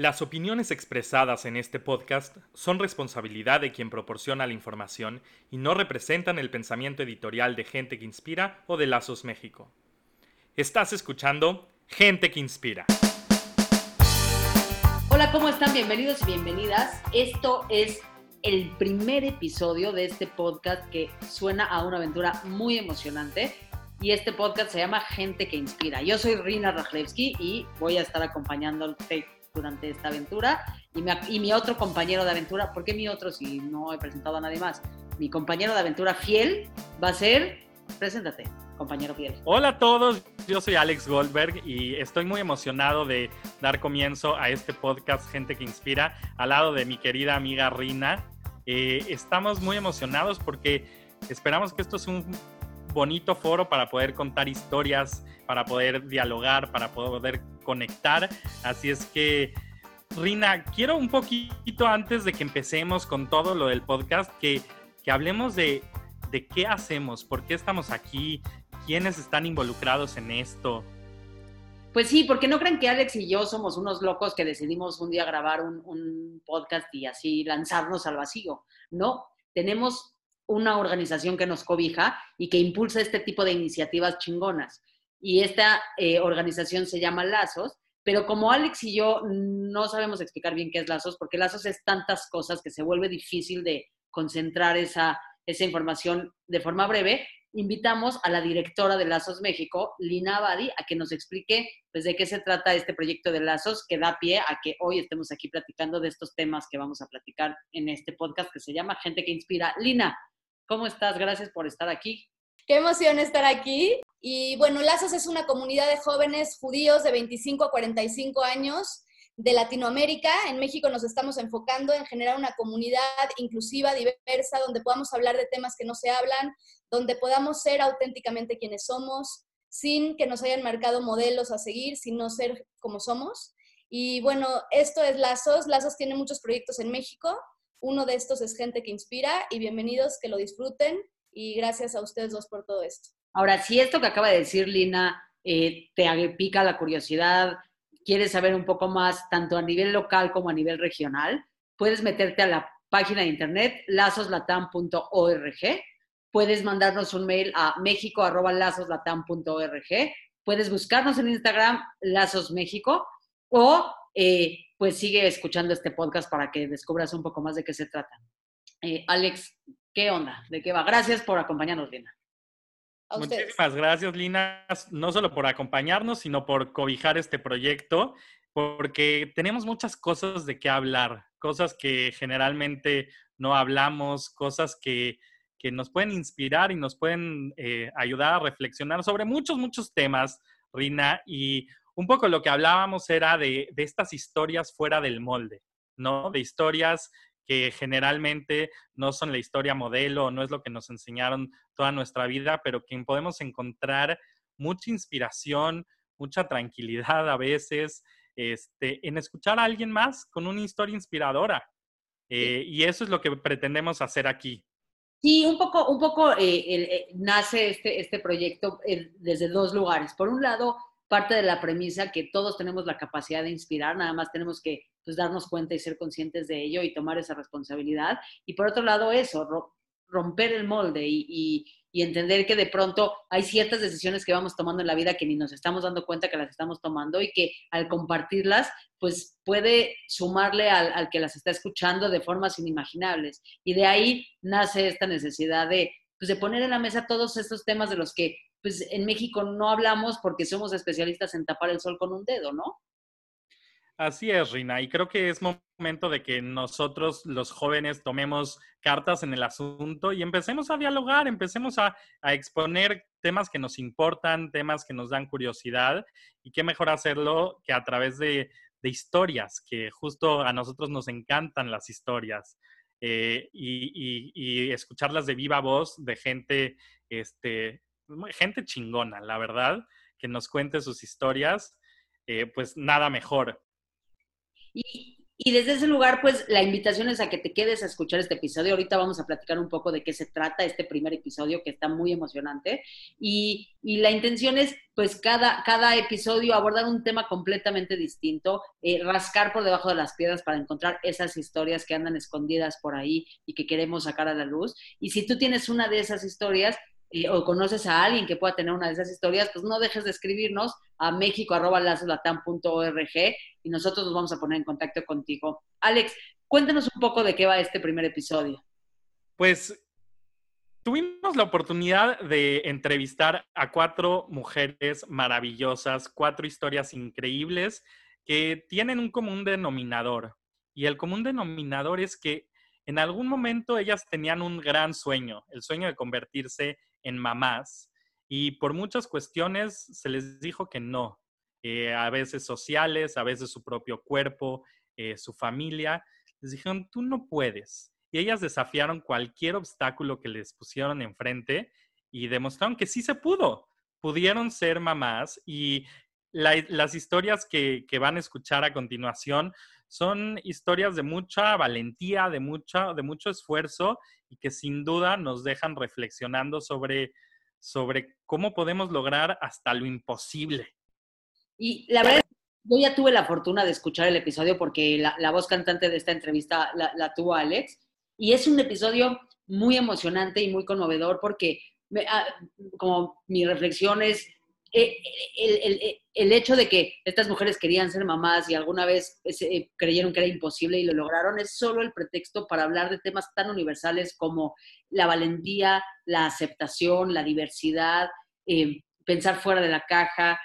Las opiniones expresadas en este podcast son responsabilidad de quien proporciona la información y no representan el pensamiento editorial de Gente que Inspira o de Lazos México. Estás escuchando Gente que Inspira. Hola, ¿cómo están? Bienvenidos y bienvenidas. Esto es el primer episodio de este podcast que suena a una aventura muy emocionante y este podcast se llama Gente que Inspira. Yo soy Rina Rajlewski y voy a estar acompañándote durante esta aventura. Y mi, otro compañero de aventura, ¿por qué mi otro si no he presentado a nadie más? Mi compañero de aventura fiel va a ser, preséntate, compañero fiel. Hola a todos, yo soy Alex Goldberg y estoy muy emocionado de dar comienzo a este podcast Gente que Inspira al lado de mi querida amiga Rina. Eh, estamos muy emocionados porque esperamos que esto es un bonito foro para poder contar historias, para poder dialogar, para poder conectar. Así es que, Rina, quiero un poquito antes de que empecemos con todo lo del podcast, que, que hablemos de, de qué hacemos, por qué estamos aquí, quiénes están involucrados en esto. Pues sí, porque no creen que Alex y yo somos unos locos que decidimos un día grabar un, un, podcast y así lanzarnos al vacío. No, tenemos una organización que nos cobija y que impulsa este tipo de iniciativas chingonas. Y esta eh, organización se llama Lazos, pero como Alex y yo no sabemos explicar bien qué es Lazos, porque Lazos es tantas cosas que se vuelve difícil de concentrar esa, esa información de forma breve, invitamos a la directora de Lazos México, Lina Abadi, a que nos explique pues, de qué se trata este proyecto de Lazos que da pie a que hoy estemos aquí platicando de estos temas que vamos a platicar en este podcast que se llama Gente que Inspira. Lina, ¿Cómo estás? Gracias por estar aquí. Qué emoción estar aquí. Y bueno, Lazos es una comunidad de jóvenes judíos de 25 a 45 años de Latinoamérica. En México nos estamos enfocando en generar una comunidad inclusiva, diversa, donde podamos hablar de temas que no se hablan, donde podamos ser auténticamente quienes somos, sin que nos hayan marcado modelos a seguir, sino ser como somos. Y bueno, esto es Lazos. Lazos tiene muchos proyectos en México. Uno de estos es Gente que Inspira y bienvenidos, que lo disfruten y gracias a ustedes dos por todo esto. Ahora, si esto que acaba de decir Lina eh, te pica la curiosidad, quieres saber un poco más tanto a nivel local como a nivel regional, puedes meterte a la página de internet lazoslatam.org, puedes mandarnos un mail a mexico.lazoslatam.org, puedes buscarnos en Instagram Lazos México o eh, pues sigue escuchando este podcast para que descubras un poco más de qué se trata. Eh, Alex, ¿qué onda? ¿De qué va? Gracias por acompañarnos, Lina. Muchísimas gracias, Lina, no solo por acompañarnos, sino por cobijar este proyecto, porque tenemos muchas cosas de qué hablar, cosas que generalmente no hablamos, cosas que, que nos pueden inspirar y nos pueden eh, ayudar a reflexionar sobre muchos, muchos temas, Rina, y un poco lo que hablábamos era de, estas historias fuera del molde, ¿no? De historias que generalmente no son la historia modelo, no es lo que nos enseñaron toda nuestra vida, pero que podemos encontrar mucha inspiración, mucha tranquilidad a veces, este, en escuchar a alguien más con una historia inspiradora. Eh, y eso es lo que pretendemos hacer aquí. Sí, un poco, un poco eh, eh, nace este, este proyecto desde dos lugares. Por un lado, parte de la premisa que todos tenemos la capacidad de inspirar, nada más tenemos que pues, darnos cuenta y ser conscientes de ello y tomar esa responsabilidad. Y por otro lado, eso, romper el molde y, entender que de pronto hay ciertas decisiones que vamos tomando en la vida que ni nos estamos dando cuenta que las estamos tomando y que al compartirlas, pues puede sumarle al, al que las está escuchando de formas inimaginables. Y de ahí nace esta necesidad de, pues, de poner en la mesa todos estos temas de los que pues en México no hablamos porque somos especialistas en tapar el sol con un dedo, ¿no? Así es, Rina, y creo que es momento de que nosotros, los jóvenes, tomemos cartas en el asunto y empecemos a dialogar, empecemos a, exponer temas que nos importan, temas que nos dan curiosidad, y qué mejor hacerlo que a través de, historias, que justo a nosotros nos encantan las historias. Eh, y, y, escucharlas de viva voz de gente este, gente chingona, la verdad, que nos cuente sus historias, eh, pues nada mejor. Y, Y desde ese lugar, pues la invitación es a que te quedes a escuchar este episodio. Ahorita vamos a platicar un poco de qué se trata este primer episodio, que está muy emocionante. Y, la intención es, pues, cada, cada episodio abordar un tema completamente distinto, eh, rascar por debajo de las piedras para encontrar esas historias que andan escondidas por ahí y que queremos sacar a la luz. Y si tú tienes una de esas historias, eh, o conoces a alguien que pueda tener una de esas historias, pues no dejes de escribirnos a mexico.org y nosotros nos vamos a poner en contacto contigo. Alex, cuéntanos un poco de qué va este primer episodio. Pues tuvimos la oportunidad de entrevistar a cuatro mujeres maravillosas, cuatro historias increíbles que tienen un común denominador. Y el común denominador es que en algún momento ellas tenían un gran sueño, el sueño de convertirse en mamás y por muchas cuestiones se les dijo que no, eh, a veces sociales, a veces su propio cuerpo, eh, su familia, les dijeron, tú no puedes. Y ellas desafiaron cualquier obstáculo que les pusieron enfrente y demostraron que sí se pudo. Pudieron ser mamás y las historias que, que, van a escuchar a continuación son historias de mucha valentía, de, mucha, de mucho esfuerzo y que sin duda nos dejan reflexionando sobre, sobre cómo podemos lograr hasta lo imposible. Y la verdad, yo ya tuve la fortuna de escuchar el episodio porque la, voz cantante de esta entrevista la, tuvo Alex. Y es un episodio muy emocionante y muy conmovedor porque, ah, como mi reflexión es, eh, el, hecho de que estas mujeres querían ser mamás y alguna vez eh, creyeron que era imposible y lo lograron es solo el pretexto para hablar de temas tan universales como la valentía, la aceptación, la diversidad, eh, pensar fuera de la caja,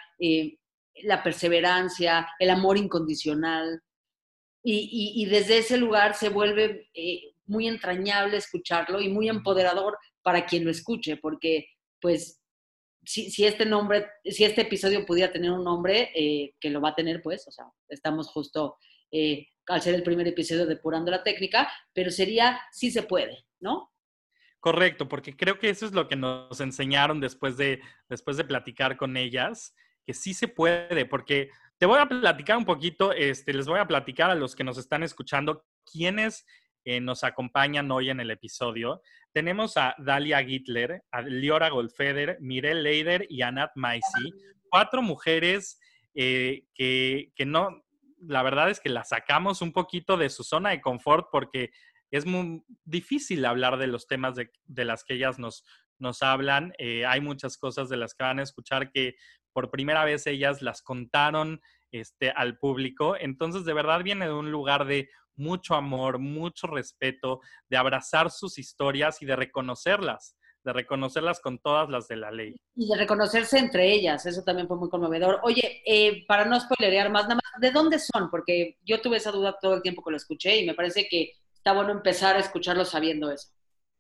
la perseverancia, el amor incondicional. Y, desde ese lugar se vuelve muy entrañable escucharlo y muy empoderador para quien lo escuche, porque pues si, este nombre, si este episodio pudiera tener un nombre, eh, que lo va a tener, pues, o sea, estamos justo eh, al ser el primer episodio depurando la técnica, pero sería si se puede, ¿no? Correcto, porque creo que eso es lo que nos enseñaron después de, después de platicar con ellas, que sí se puede, porque te voy a platicar un poquito, este, les voy a platicar a los que nos están escuchando quiénes eh, nos acompañan hoy en el episodio. Tenemos a Dalia Gittler, a Liora Goldfeder, Mirel Leider y Anat Maisi, cuatro mujeres eh, que, no, la verdad es que las sacamos un poquito de su zona de confort porque es muy difícil hablar de los temas de, las que ellas nos, nos hablan. Eh, hay muchas cosas de las que van a escuchar que por primera vez ellas las contaron este, al público. Entonces, de verdad viene de un lugar de mucho amor, mucho respeto, de abrazar sus historias y de reconocerlas, de reconocerlas con todas las de la ley. Y de reconocerse entre ellas, eso también fue muy conmovedor. Oye, eh, para no spoilerear más, nada más, ¿de dónde son? Porque yo tuve esa duda todo el tiempo que lo escuché y me parece que está bueno empezar a escucharlo sabiendo eso.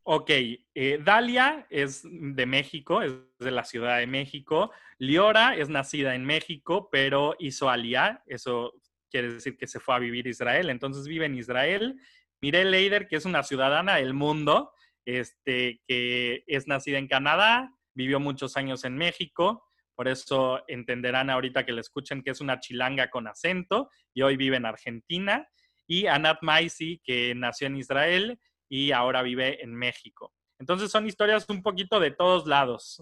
Ok, eh, Dalia es de México, es de la Ciudad de México. Liora es nacida en México, pero hizo Alia, eso quiere decir que se fue a vivir a Israel, entonces vive en Israel. Mirel Leider, que es una ciudadana del mundo, este, que es nacida en Canadá, vivió muchos años en México, por eso entenderán ahorita que le escuchen que es una chilanga con acento y hoy vive en Argentina. Y Anat Maisi, que nació en Israel y ahora vive en México. Entonces son historias un poquito de todos lados.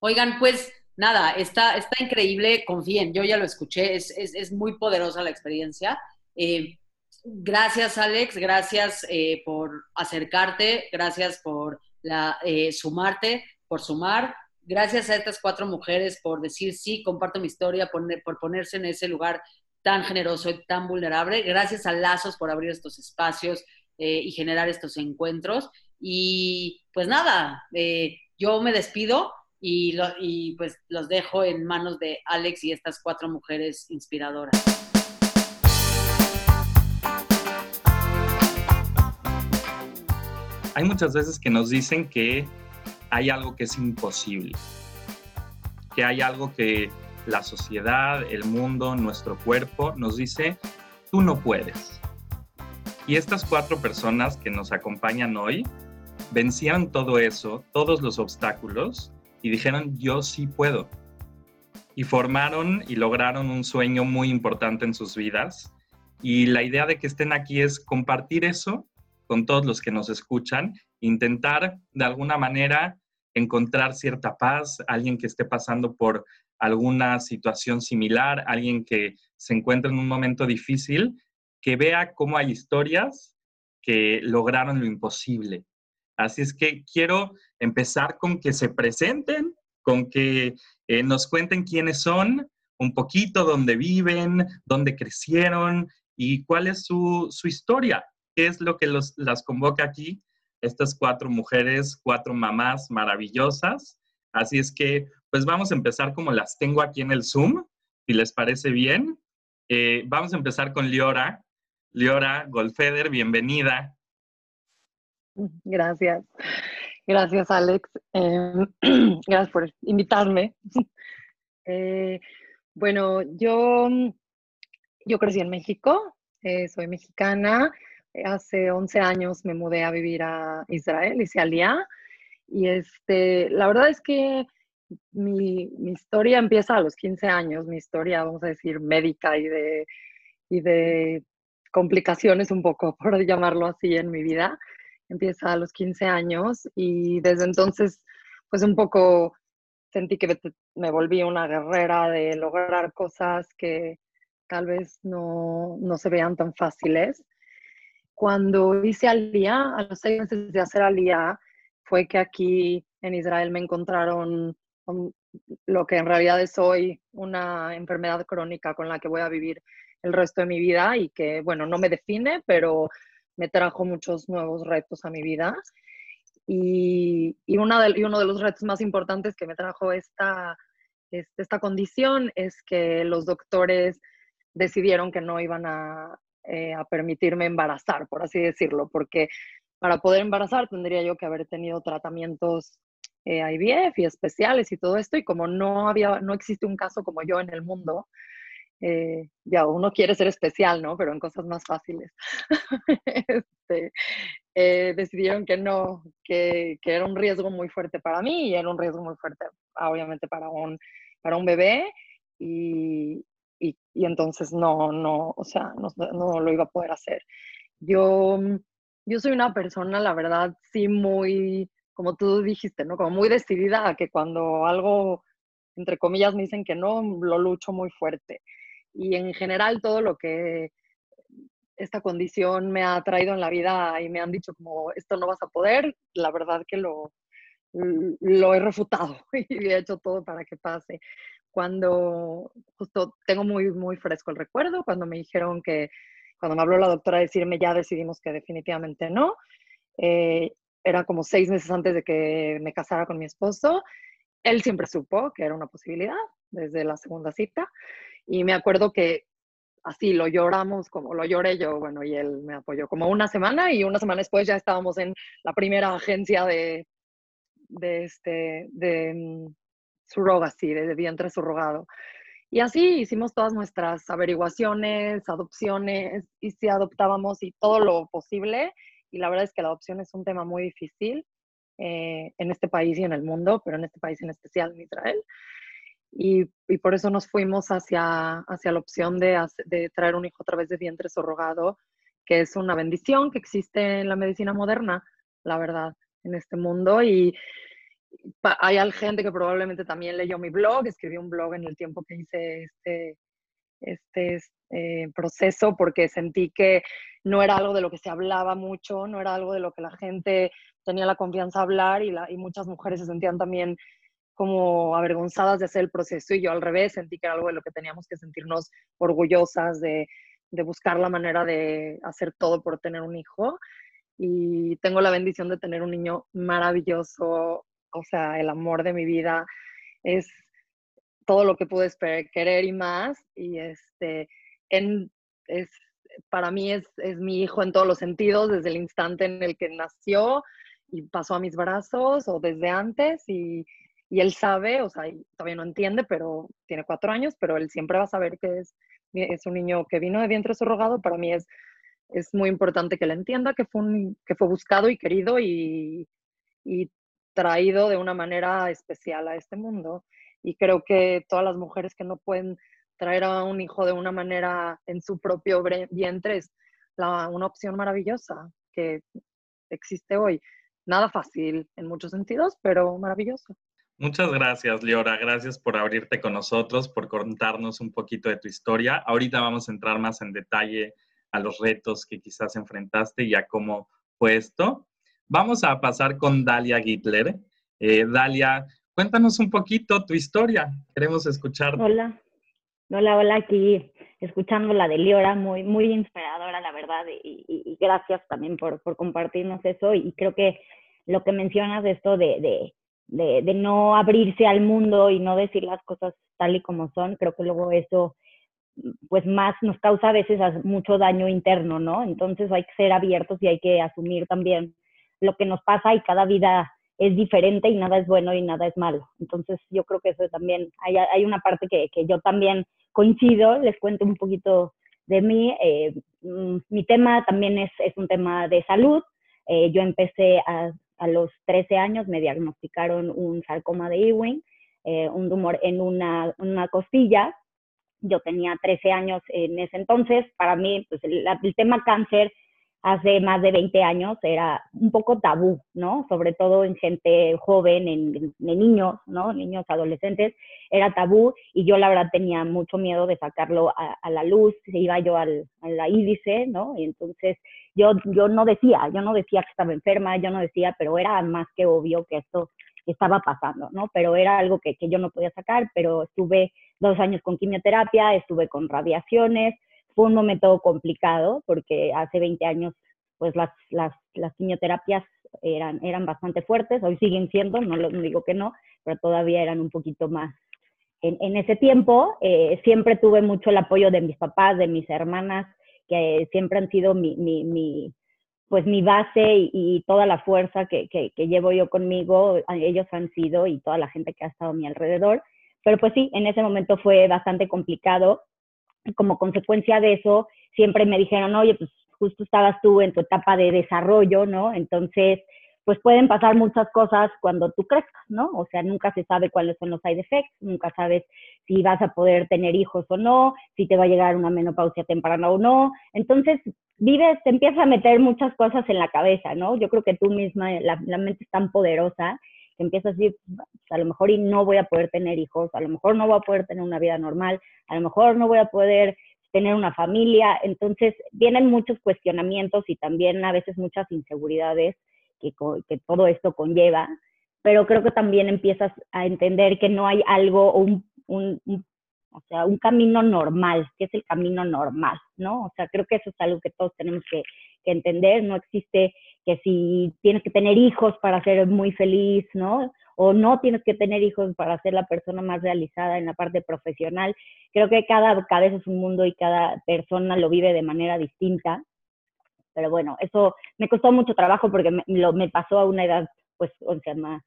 Oigan, pues nada, está, está increíble, confíen, yo ya lo escuché, es, muy poderosa la experiencia. Eh, gracias, Alex, gracias eh, por acercarte, gracias por eh, sumarte, por sumar. Gracias a estas cuatro mujeres por decir sí, comparto mi historia, por, por ponerse en ese lugar tan generoso y tan vulnerable. Gracias a Lazos por abrir estos espacios y generar estos encuentros. Y pues nada, yo me despido y, pues los dejo en manos de Alex y estas cuatro mujeres inspiradoras. Hay muchas veces que nos dicen que hay algo que es imposible, que hay algo que la sociedad, el mundo, nuestro cuerpo nos dice, tú no puedes. Y estas cuatro personas que nos acompañan hoy vencieron todo eso, todos los obstáculos, y dijeron, yo sí puedo. Y formaron y lograron un sueño muy importante en sus vidas. Y la idea de que estén aquí es compartir eso con todos los que nos escuchan, intentar de alguna manera encontrar cierta paz, alguien que esté pasando por alguna situación similar, alguien que se encuentra en un momento difícil, que vea cómo hay historias que lograron lo imposible. Así es que quiero empezar con que se presenten, con que eh, nos cuenten quiénes son, un poquito dónde viven, dónde crecieron y cuál es su, historia, qué es lo que las convoca aquí, estas cuatro mujeres, cuatro mamás maravillosas. Así es que, pues vamos a empezar como las tengo aquí en el Zoom, si les parece bien. Eh, vamos a empezar con Liora. Liora Golfeder, bienvenida. Gracias. Gracias, Alex. Em, gracias por invitarme. Eh, bueno, yo, yo crecí en México, eh, soy mexicana. Hace 11 años me mudé a vivir a Israel, hice Aliyah. Y este, la verdad es que mi, mi, historia empieza a los 15 años, mi historia, vamos a decir, médica y de, y de complicaciones un poco, por llamarlo así, en mi vida. Empieza a los 15 años y desde entonces, pues un poco sentí que me volví una guerrera de lograr cosas que tal vez no, no se vean tan fáciles. Cuando hice Alía, a los seis meses de hacer Alía, fue que aquí en Israel me encontraron lo que en realidad es hoy una enfermedad crónica con la que voy a vivir el resto de mi vida y que, bueno, no me define, pero me trajo muchos nuevos retos a mi vida. Y, uno de los retos más importantes que me trajo esta, esta condición es que los doctores decidieron que no iban a, eh, a permitirme embarazar, por así decirlo, porque para poder embarazar tendría yo que haber tenido tratamientos eh, IVF y especiales y todo esto, y como no, había, no existe un caso como yo en el mundo, eh, ya uno quiere ser especial, ¿no? Pero en cosas más fáciles. este, eh, decidieron que no, que, que, era un riesgo muy fuerte para mí y era un riesgo muy fuerte, obviamente, para un, para un bebé. Y, y, y entonces no, no, o sea, no, no, lo iba a poder hacer. Yo, yo soy una persona, la verdad, sí muy, como tú dijiste, ¿no? Como muy decidida a que cuando algo, entre comillas, me dicen que no, lo lucho muy fuerte y en general todo lo que esta condición me ha traído en la vida y me han dicho como esto no vas a poder, la verdad que lo, lo he refutado y he hecho todo para que pase. Cuando justo tengo muy, muy fresco el recuerdo, cuando me dijeron que, cuando me habló la doctora a decirme ya decidimos que definitivamente no, eh, era como seis meses antes de que me casara con mi esposo, él siempre supo que era una posibilidad desde la segunda cita y me acuerdo que así lo lloramos, como lo lloré yo, bueno, y él me apoyó como una semana y una semana después ya estábamos en la primera agencia de, de, este, de mm, surrogacy, de, de vientre surrogado. Y así hicimos todas nuestras averiguaciones, adopciones, y si adoptábamos y todo lo posible. Y la verdad es que la adopción es un tema muy difícil eh, en este país y en el mundo, pero en este país en especial, en Israel. Y, y, por eso nos fuimos hacia, hacia la opción de, de, traer un hijo a través de vientre surrogado, que es una bendición que existe en la medicina moderna, la verdad, en este mundo. Y hay gente que probablemente también leyó mi blog, escribí un blog en el tiempo que hice este, este eh, proceso, porque sentí que no era algo de lo que se hablaba mucho, no era algo de lo que la gente tenía la confianza a hablar y, la, y muchas mujeres se sentían también como avergonzadas de hacer el proceso y yo al revés sentí que era algo de lo que teníamos que sentirnos orgullosas de, de buscar la manera de hacer todo por tener un hijo. Y tengo la bendición de tener un niño maravilloso, o sea, el amor de mi vida es todo lo que pude querer y más. Y este en, es para mí es, es mi hijo en todos los sentidos desde el instante en el que nació y pasó a mis brazos o desde antes. Y y él sabe, o sea, todavía no entiende, pero tiene cuatro años, pero él siempre va a saber que es, un niño que vino de vientre surrogado. Para mí es, es muy importante que él entienda que fue, un, que fue buscado y querido y, y traído de una manera especial a este mundo. Y creo que todas las mujeres que no pueden traer a un hijo de una manera en su propio vientre es una opción maravillosa que existe hoy. Nada fácil en muchos sentidos, pero maravilloso. Muchas gracias, Leora. Gracias por abrirte con nosotros, por contarnos un poquito de tu historia. Ahorita vamos a entrar más en detalle a los retos que quizás enfrentaste y a cómo fue esto. Vamos a pasar con Dalia Gittler. Eh, Dalia, cuéntanos un poquito tu historia. Queremos escuchar. Hola, hola, hola, aquí escuchando la de Liora, muy, muy inspiradora, la verdad, y, gracias también por, compartirnos eso. Y creo que lo que mencionas de esto de, de, no abrirse al mundo y no decir las cosas tal y como son, creo que luego eso pues más nos causa a veces mucho daño interno, ¿no? Entonces hay que ser abiertos y hay que asumir también lo que nos pasa y cada vida es diferente y nada es bueno y nada es malo. Entonces yo creo que eso también, hay, hay una parte que, que, yo también coincido, les cuento un poquito de mí. Eh, mm, mi tema también es, es, un tema de salud. Eh, yo empecé a, a, los 13 años, me diagnosticaron un sarcoma de Ewing, eh, un tumor en una, una costilla. Yo tenía 13 años en ese entonces. Para mí, pues el, el tema cáncer hace más de 20 años era un poco tabú, ¿no? Sobre todo en gente joven, en, niños, ¿no? Niños, adolescentes, era tabú y yo la verdad tenía mucho miedo de sacarlo a, la luz, se iba yo al, a la índice, ¿no? Y entonces yo, yo no decía, yo no decía que estaba enferma, yo no decía, pero era más que obvio que esto estaba pasando, ¿no? Pero era algo que, que yo no podía sacar, pero estuve dos años con quimioterapia, estuve con radiaciones, fue un momento complicado porque hace 20 años pues las, las, las quimioterapias eran, eran bastante fuertes, hoy siguen siendo, no, lo, digo que no, pero todavía eran un poquito más. En, en ese tiempo eh, siempre tuve mucho el apoyo de mis papás, de mis hermanas, que siempre han sido mi, mi, mi pues mi base y, y, toda la fuerza que, que, que, llevo yo conmigo, ellos han sido y toda la gente que ha estado a mi alrededor. Pero pues sí, en ese momento fue bastante complicado como consecuencia de eso, siempre me dijeron, oye, pues justo estabas tú en tu etapa de desarrollo, ¿no? Entonces, pues pueden pasar muchas cosas cuando tú crezcas, ¿no? O sea, nunca se sabe cuáles son los side effects, nunca sabes si vas a poder tener hijos o no, si te va a llegar una menopausia temprana o no. Entonces, vives, te empiezas a meter muchas cosas en la cabeza, ¿no? Yo creo que tú misma, la, la mente es tan poderosa que empiezas a decir, pues, a lo mejor y no voy a poder tener hijos, a lo mejor no voy a poder tener una vida normal, a lo mejor no voy a poder tener una familia. Entonces, vienen muchos cuestionamientos y también a veces muchas inseguridades que, que todo esto conlleva, pero creo que también empiezas a entender que no hay algo, un, un, o sea, un camino normal, que es el camino normal, ¿no? O sea, creo que eso es algo que todos tenemos que, que entender, no existe que si tienes que tener hijos para ser muy feliz, ¿no? O no tienes que tener hijos para ser la persona más realizada en la parte profesional. Creo que cada cabeza es un mundo y cada persona lo vive de manera distinta. Pero bueno, eso me costó mucho trabajo porque me, lo, me pasó a una edad, pues, o sea, más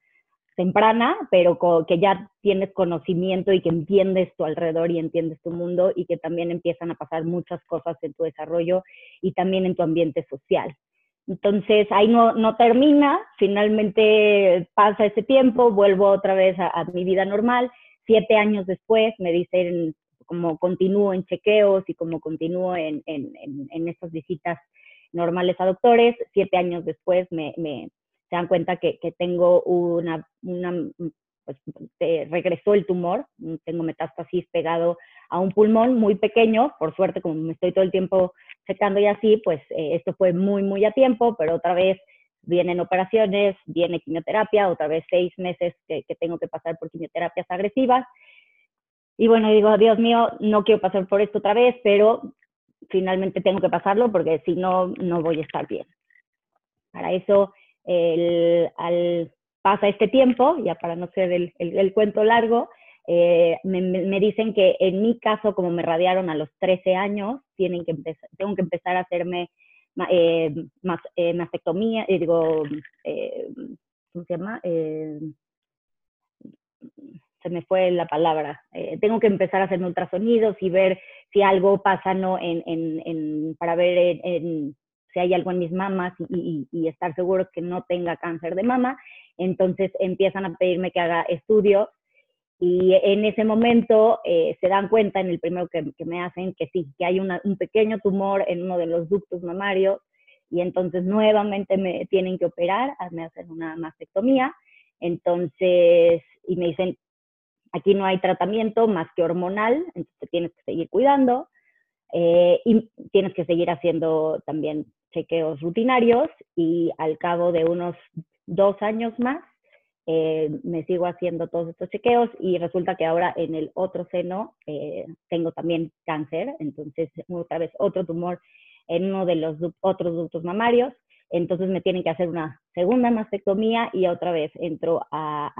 temprana, pero que ya tienes conocimiento y que entiendes tu alrededor y entiendes tu mundo y que también empiezan a pasar muchas cosas en tu desarrollo y también en tu ambiente social. Entonces ahí no, no termina, finalmente pasa ese tiempo, vuelvo otra vez a, mi vida normal. Siete años después me dicen como continúo en chequeos y como continúo en, en, en, estas visitas normales a doctores. Siete años después me, me se dan cuenta que, que tengo una, una pues regresó el tumor, tengo metástasis pegado a un pulmón muy pequeño, por suerte como me estoy todo el tiempo checando y así, pues eh, esto fue muy, muy a tiempo, pero otra vez vienen operaciones, viene quimioterapia, otra vez seis meses que, tengo que pasar por quimioterapias agresivas. Y bueno, digo, Dios mío, no quiero pasar por esto otra vez, pero finalmente tengo que pasarlo porque si no, no voy a estar bien. Para eso, el, al, pasa este tiempo, ya para no ser el, cuento largo, eh, me, dicen que en mi caso, como me radiaron a los 13 años, tienen que tengo que empezar a hacerme eh, más, eh, mastectomía, eh, digo, ¿cómo se llama? se me fue la palabra. tengo que empezar a hacerme ultrasonidos y ver si algo pasa, ¿no? En, en, en para ver en, si hay algo en mis mamas y, y, estar seguros que no tenga cáncer de mama. Entonces empiezan a pedirme que haga estudios Y en ese momento eh, se dan cuenta en el primero que, me hacen que sí, que hay un pequeño tumor en uno de los ductos mamarios y entonces nuevamente me tienen que operar, me hacen una mastectomía. Entonces, y me dicen, aquí no hay tratamiento más que hormonal, entonces tienes que seguir cuidando eh, y tienes que seguir haciendo también chequeos rutinarios y al cabo de unos dos años más eh, me sigo haciendo todos estos chequeos y resulta que ahora en el otro seno eh, tengo también cáncer, entonces otra vez otro tumor en uno de los otros ductos mamarios, entonces me tienen que hacer una segunda mastectomía y otra vez entro a,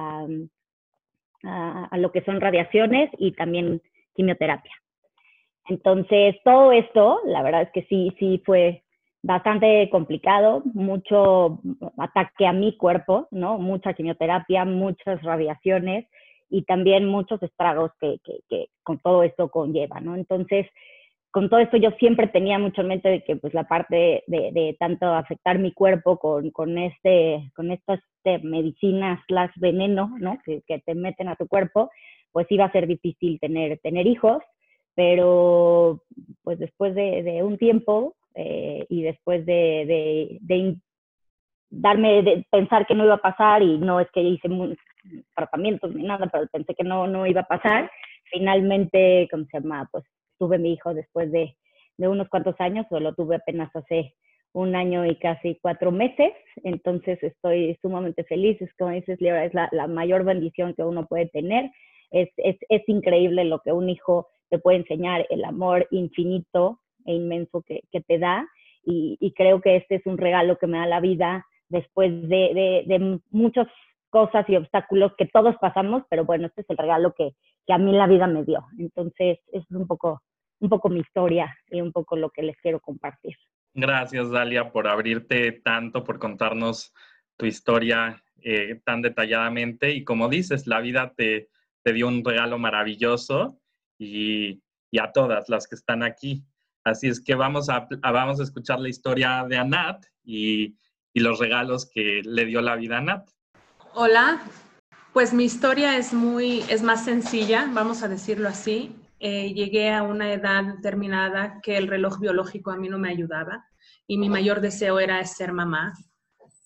a, a lo que son radiaciones y también quimioterapia. Entonces, todo esto, la verdad es que sí, sí fue bastante complicado, mucho ataque a mi cuerpo, ¿no? Mucha quimioterapia, muchas radiaciones y también muchos estragos que, con todo esto conlleva, ¿no? Entonces, con todo esto yo siempre tenía mucho en mente de que pues la parte de, tanto afectar mi cuerpo con, con, este, con estas este, medicinas, las veneno, ¿no? Que, te meten a tu cuerpo, pues iba a ser difícil tener, tener hijos, pero pues después de un tiempo eh, y después de, darme, de pensar que no iba a pasar y no es que hice tratamientos ni nada, pero pensé que no, no iba a pasar, finalmente, ¿cómo se llama? Pues tuve mi hijo después de, unos cuantos años, o lo tuve apenas hace un año y casi cuatro meses, entonces estoy sumamente feliz, es como dices, Leo, es la, mayor bendición que uno puede tener, es, es, es increíble lo que un hijo te puede enseñar, el amor infinito e inmenso que, te da y, creo que este es un regalo que me da la vida después de, muchas cosas y obstáculos que todos pasamos, pero bueno, este es el regalo que, a mí la vida me dio. Entonces, es un poco, un poco mi historia y un poco lo que les quiero compartir. Gracias, Dalia, por abrirte tanto, por contarnos tu historia eh, tan detalladamente. Y como dices, la vida te, te dio un regalo maravilloso y, y, a todas las que están aquí. Así es que vamos a, vamos a escuchar la historia de Anat y, los regalos que le dio la vida a Anat. Hola, pues mi historia es muy, es más sencilla, vamos a decirlo así. Eh, llegué a una edad determinada que el reloj biológico a mí no me ayudaba y mi mayor deseo era ser mamá.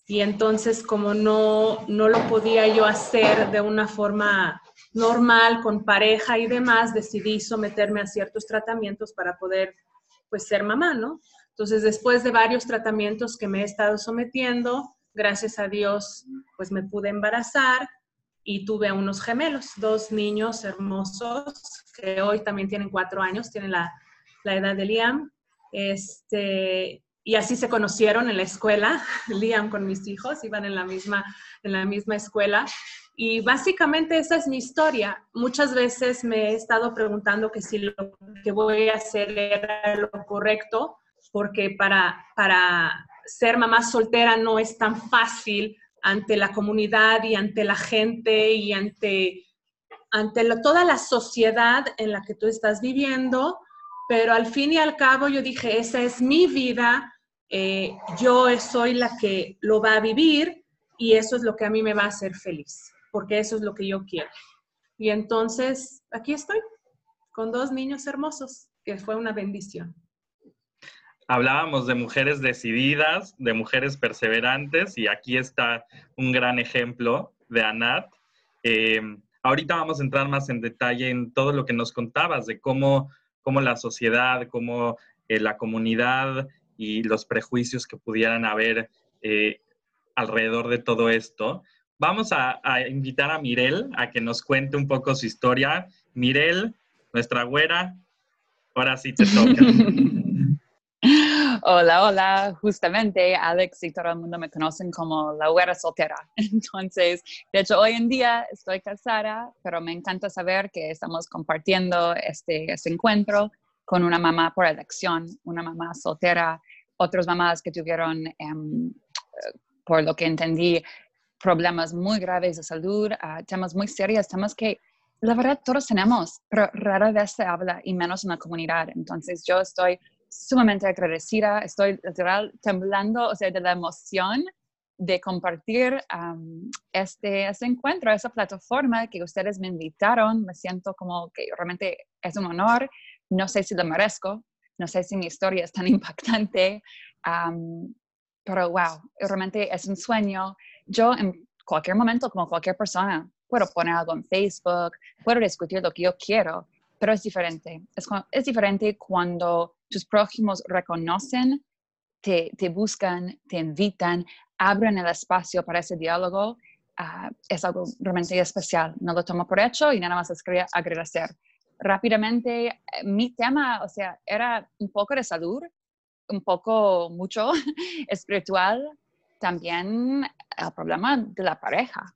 Y entonces, como no, no lo podía yo hacer de una forma normal, con pareja y demás, decidí someterme a ciertos tratamientos para poder pues ser mamá, ¿no? Entonces, después de varios tratamientos que me he estado sometiendo, gracias a Dios, pues me pude embarazar y tuve unos gemelos, dos niños hermosos que hoy también tienen cuatro años, tienen la, edad de Liam. Este, y así se conocieron en la escuela, Liam con mis hijos, iban en la misma, en la misma escuela. Y básicamente esa es mi historia. Muchas veces me he estado preguntando que si lo que voy a hacer era lo correcto, porque para, para ser mamá soltera no es tan fácil ante la comunidad y ante la gente y ante, ante toda la sociedad en la que tú estás viviendo, pero al fin y al cabo yo dije, esa es mi vida, eh, yo soy la que lo va a vivir y eso es lo que a mí me va a hacer feliz porque eso es lo que yo quiero. Y entonces, aquí estoy, con dos niños hermosos, que fue una bendición. Hablábamos de mujeres decididas, de mujeres perseverantes, y aquí está un gran ejemplo de Anat. Em, ahorita vamos a entrar más en detalle en todo lo que nos contabas, de cómo, cómo la sociedad, cómo eh, la comunidad y los prejuicios que pudieran haber eh, alrededor de todo esto vamos a, invitar a Mirel a que nos cuente un poco su historia. Mirel, nuestra güera, ahora sí te toca. Hola, hola. Justamente Alex y todo el mundo me conocen como la güera soltera. Entonces, de hecho, hoy en día estoy casada, pero me encanta saber que estamos compartiendo este, este encuentro con una mamá por elección, una mamá soltera, otras mamás que tuvieron, em, por lo que entendí, problemas muy graves de salud, temas muy serios, temas que la verdad todos tenemos, pero rara vez se habla y menos en la comunidad. Entonces yo estoy sumamente agradecida, estoy literal temblando, o sea, de la emoción de compartir este, este encuentro, esa plataforma que ustedes me invitaron. Me siento como que realmente es un honor. No sé si lo merezco, no sé si mi historia es tan impactante, pero wow, realmente es un sueño. Yo en cualquier momento, como cualquier persona, puedo poner algo en Facebook, puedo discutir lo que yo quiero, pero es diferente. Es, es diferente cuando tus prójimos reconocen, te, buscan, te invitan, abren el espacio para ese diálogo. Uh, es algo realmente especial. No lo tomo por hecho y nada más les quería agradecer. Rápidamente, eh, mi tema, o sea, era un poco de salud, un poco mucho espiritual, también el problema de la pareja.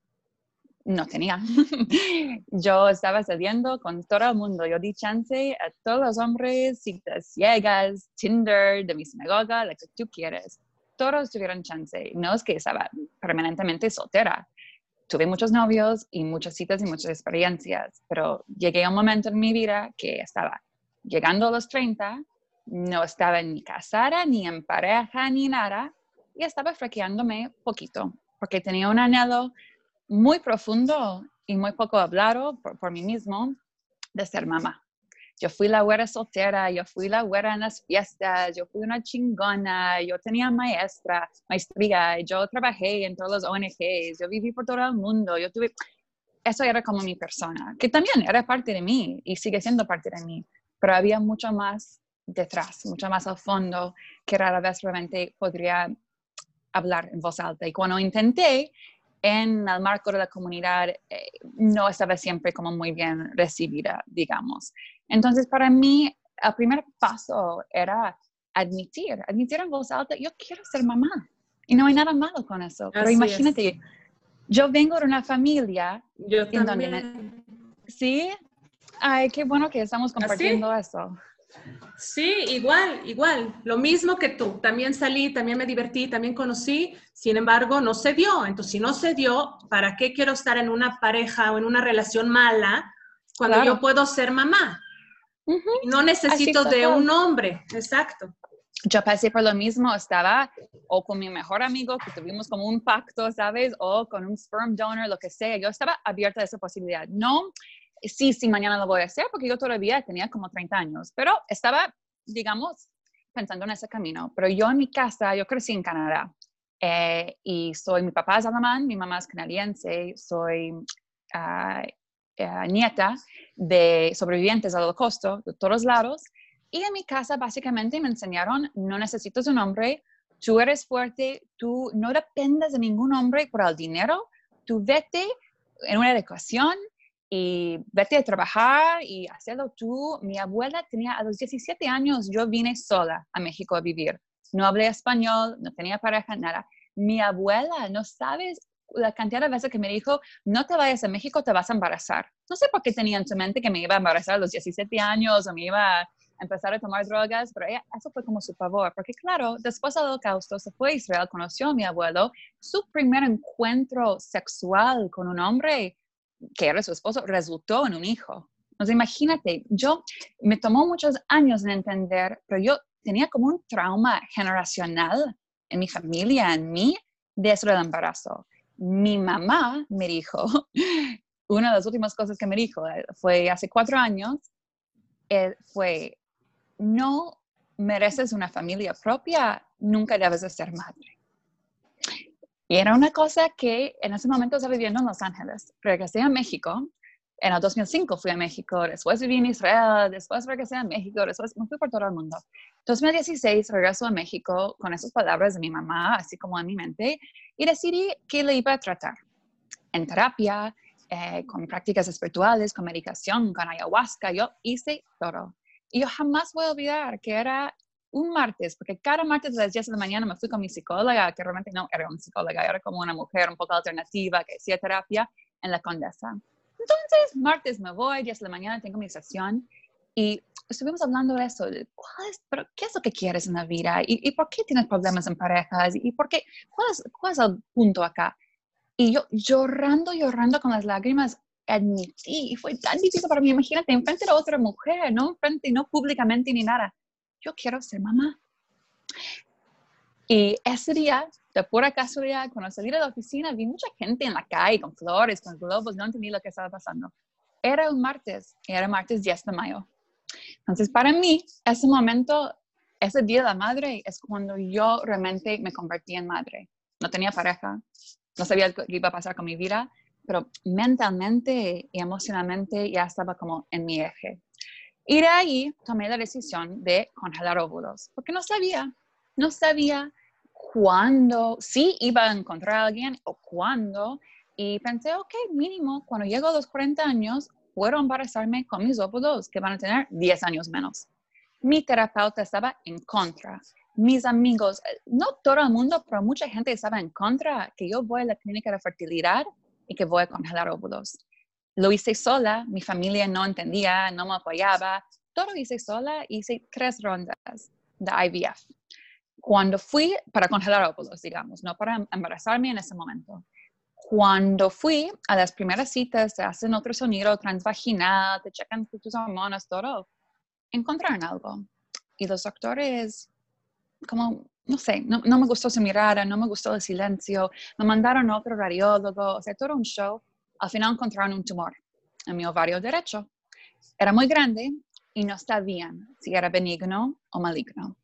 No tenía. yo estaba saliendo con todo el mundo. Yo di chance a todos los hombres, citas ciegas, Tinder, de mi sinagoga, lo que tú quieres. Todos tuvieron chance. No es que estaba permanentemente soltera. Tuve muchos novios y muchas citas y muchas experiencias, pero llegué a un momento en mi vida que estaba llegando a los 30, no estaba ni casada, ni en pareja, ni nada, y estaba frequeándome poquito, porque tenía un anhelo muy profundo y muy poco hablado por, mí mismo de ser mamá. Yo fui la güera soltera, yo fui la güera en las fiestas, yo fui una chingona, yo tenía maestra, maestría, yo trabajé en todos los ONGs, yo viví por todo el mundo, yo tuve... Eso era como mi persona, que también era parte de mí y sigue siendo parte de mí, pero había mucho más detrás, mucho más al fondo que rara vez realmente podría hablar en voz alta. Y cuando intenté, en el marco de la comunidad, eh, no estaba siempre como muy bien recibida, digamos. Entonces, para mí, el primer paso era admitir, admitir en voz alta, yo quiero ser mamá. Y no hay nada malo con eso. Pero imagínate, yo vengo de una familia. Yo también. sí. Ay, qué bueno que estamos ¿Ah, compartiendo eso. Sí, igual, igual. Lo mismo que tú. También salí, también me divertí, también conocí. Sin embargo, no se dio. Entonces, si no se dio, ¿para qué quiero estar en una pareja o en una relación mala cuando yo puedo ser mamá? No necesito de un hombre. Exacto. Yo pasé por lo mismo, estaba o con mi mejor amigo, que tuvimos como un pacto, ¿sabes? O con un sperm donor, lo que sea. Yo estaba abierta a esa posibilidad. No sí, sí, mañana lo voy a hacer porque yo todavía tenía como 30 años, pero estaba, digamos, pensando en ese camino. Pero yo en mi casa, yo crecí en Canadá eh, y soy, mi papá es alemán, mi mamá es canadiense, soy ah, eh, nieta de sobrevivientes al holocausto de todos lados. Y en mi casa básicamente me enseñaron, no necesitas un hombre, tú eres fuerte, tú no dependes de ningún hombre por el dinero, tú vete en una educación, y vete a trabajar y hacerlo tú. Mi abuela tenía a los 17 años, yo vine sola a México a vivir. No hablé español, no tenía pareja, nada. Mi abuela, no sabes la cantidad de veces que me dijo, no te vayas a México, te vas a embarazar. No sé por qué tenía en su mente que me iba a embarazar a los 17 años o me iba a empezar a tomar drogas, pero eso fue como su favor, porque claro, después del holocausto se fue a Israel, conoció a mi abuelo, su primer encuentro sexual con un hombre que era su esposo, resultó en un hijo. Entonces, imagínate, yo me tomó muchos años en entender, pero yo tenía como un trauma generacional en mi familia, en mí, de eso del embarazo. Mi mamá me dijo, una de las últimas cosas que me dijo eh, fue hace cuatro años, eh, fue, no mereces una familia propia, nunca debes de ser madre. Y era una cosa que en ese momento estaba viviendo en Los Ángeles. Regresé a México. En el 2005 fui a México, después viví en Israel, después regresé a México, después me fui por todo el mundo. 2016 regreso a México con esas palabras de mi mamá, así como en mi mente, y decidí que le iba a tratar. En terapia, eh, con prácticas espirituales, con medicación, con ayahuasca, yo hice todo. Y yo jamás voy a olvidar que era un martes, porque cada martes a las 10 de la mañana me fui con mi psicóloga, que realmente no era una psicóloga, era como una mujer un poco alternativa que hacía terapia en la Condesa. Entonces, martes me voy, 10 de la mañana tengo mi sesión y estuvimos hablando de eso, ¿cuál es, pero, ¿qué es lo que quieres en la vida? ¿Y, por qué tienes problemas en parejas? ¿Y por qué? ¿Cuál es, cuál es el punto acá? Y yo llorando, llorando con las lágrimas, admití, y fue tan difícil para mí, imagínate, enfrente de otra mujer, no enfrente, no públicamente ni nada yo quiero ser mamá. Y ese día de pura casualidad, cuando salí de la oficina, vi mucha gente en la calle con flores, con globos, no entendí lo que estaba pasando. Era un martes, y era martes 10 de mayo. Entonces, para mí, ese momento, ese día de la madre, es cuando yo realmente me convertí en madre. No tenía pareja, no sabía qué iba a pasar con mi vida, pero mentalmente y emocionalmente ya estaba como en mi eje. Y de ahí tomé la decisión de congelar óvulos, porque no sabía, no sabía cuándo, si iba a encontrar a alguien o cuándo. Y pensé, ok, mínimo, cuando llego a los 40 años, puedo embarazarme con mis óvulos, que van a tener 10 años menos. Mi terapeuta estaba en contra. Mis amigos, no todo el mundo, pero mucha gente estaba en contra que yo voy a la clínica de fertilidad y que voy a congelar óvulos. Lo hice sola, mi familia no entendía, no me apoyaba. Todo lo hice sola, hice tres rondas de IVF. Cuando fui para congelar óvulos, digamos, no para embarazarme en ese momento. Cuando fui a las primeras citas, te hacen otro sonido transvaginal, te checan tus hormonas, todo, encontraron algo. Y los doctores, como, no sé, no, me gustó su mirada, no me gustó el silencio, me mandaron otro radiólogo, o sea, todo un show. Al final encontraron un tumor en mi ovario derecho. Era muy grande y no sabían si era benigno o maligno.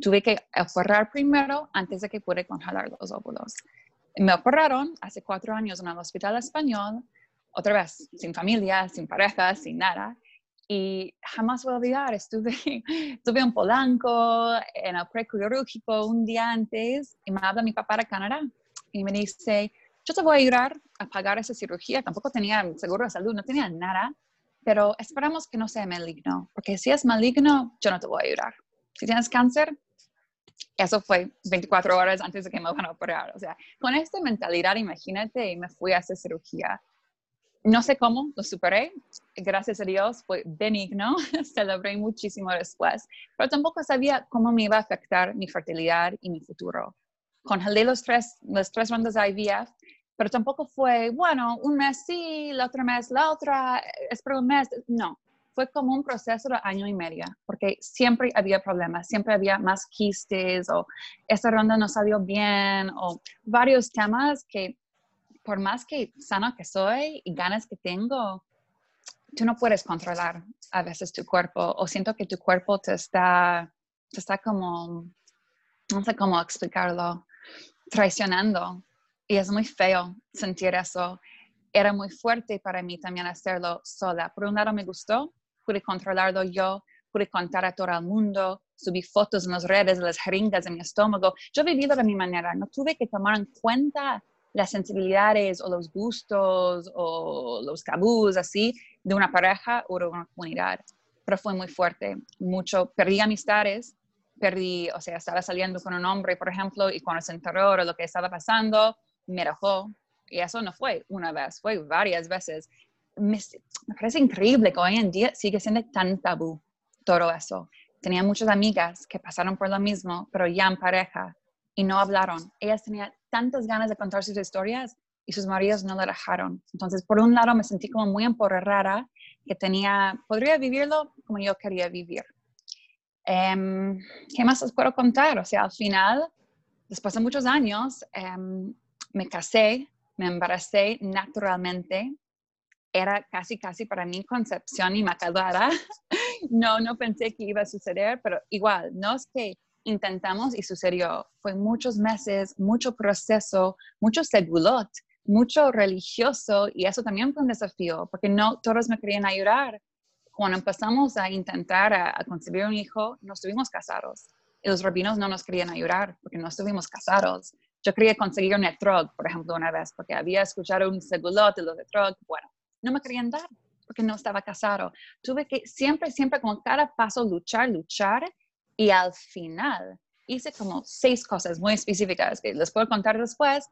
Tuve que operar primero antes de que pude congelar los óvulos. Me operaron hace cuatro años en el hospital español, otra vez, sin familia, sin pareja, sin nada. Y jamás voy a olvidar, estuve, estuve en Polanco, en el prequirúrgico un día antes, y me habla mi papá de Canadá. Y me dice, yo te voy a ayudar a pagar esa cirugía. Tampoco tenía seguro de salud, no tenía nada, pero esperamos que no sea maligno, porque si es maligno, yo no te voy a ayudar. Si tienes cáncer, eso fue 24 horas antes de que me van a operar. O sea, con esta mentalidad, imagínate, me fui a hacer cirugía. No sé cómo, lo superé. Gracias a Dios fue benigno. Celebré muchísimo después. Pero tampoco sabía cómo me iba a afectar mi fertilidad y mi futuro. Congelé los tres, las tres rondas de IVF pero tampoco fue, bueno, un mes sí, el otro mes la otra, espero un mes. No, fue como un proceso de año y medio, porque siempre había problemas, siempre había más quistes o esta ronda no salió bien o varios temas que por más que sano que soy y ganas que tengo, tú no puedes controlar a veces tu cuerpo o siento que tu cuerpo te está, te está como, no sé cómo explicarlo, traicionando y es muy feo sentir eso. Era muy fuerte para mí también hacerlo sola. Por un lado me gustó, pude controlarlo yo, pude contar a todo el mundo, subí fotos en las redes de las jeringas en mi estómago. Yo viví de mi manera, no tuve que tomar en cuenta las sensibilidades o los gustos o los tabús así de una pareja o de una comunidad. Pero fue muy fuerte, mucho, perdí amistades, perdí, o sea, estaba saliendo con un hombre, por ejemplo, y cuando se enteró de lo que estaba pasando, me dejó. Y eso no fue una vez, fue varias veces. Me, parece increíble que hoy en día sigue siendo tan tabú todo eso. Tenía muchas amigas que pasaron por lo mismo, pero ya en pareja y no hablaron. Ellas tenían tantas ganas de contar sus historias y sus maridos no la dejaron. Entonces, por un lado, me sentí como muy empoderada que tenía, podría vivirlo como yo quería vivir. Em, ¿Qué más os puedo contar? O sea, al final, después de muchos años, um, me casé, me embaracé naturalmente. Era casi, casi para mi concepción inmaculada. no, no pensé que iba a suceder, pero igual, no es que intentamos y sucedió. Fue muchos meses, mucho proceso, mucho segulot, mucho religioso y eso también fue un desafío porque no todos me querían ayudar. Cuando empezamos a intentar a, a concebir un hijo, no estuvimos casados y los rabinos no nos querían ayudar porque no estuvimos casados. Yo quería conseguir un etrog, por ejemplo, una vez, porque había escuchado un segulot de los etrog. Bueno, no me querían dar porque no estaba casado. Tuve que siempre, siempre, con cada paso, luchar, luchar. Y al final hice como seis cosas muy específicas que les puedo contar después.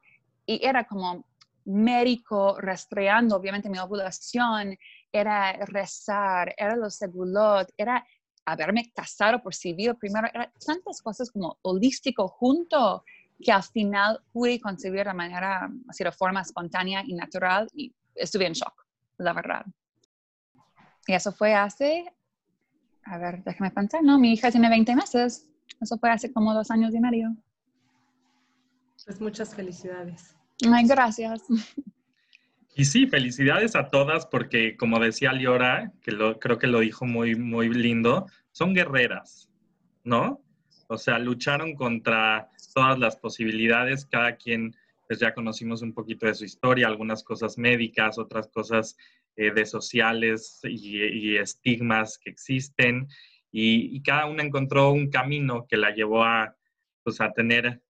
Y era como médico rastreando, obviamente, mi ovulación, era rezar, era los segulot, era haberme casado por civil primero, era tantas cosas como holístico junto que al final pude concebir de manera, así de forma espontánea y natural y estuve en shock, la verdad. Y eso fue hace, a ver, déjame pensar, ¿no? Mi hija tiene 20 meses, eso fue hace como dos años y medio. Pues muchas felicidades. Ay, gracias. Y sí, felicidades a todas porque como decía Liora, que lo, creo que lo dijo muy, muy lindo, son guerreras, ¿no? O sea, lucharon contra todas las posibilidades, cada quien, pues ya conocimos un poquito de su historia, algunas cosas médicas, otras cosas eh, de sociales y, estigmas que existen, y, cada una encontró un camino que la llevó a, pues, a tener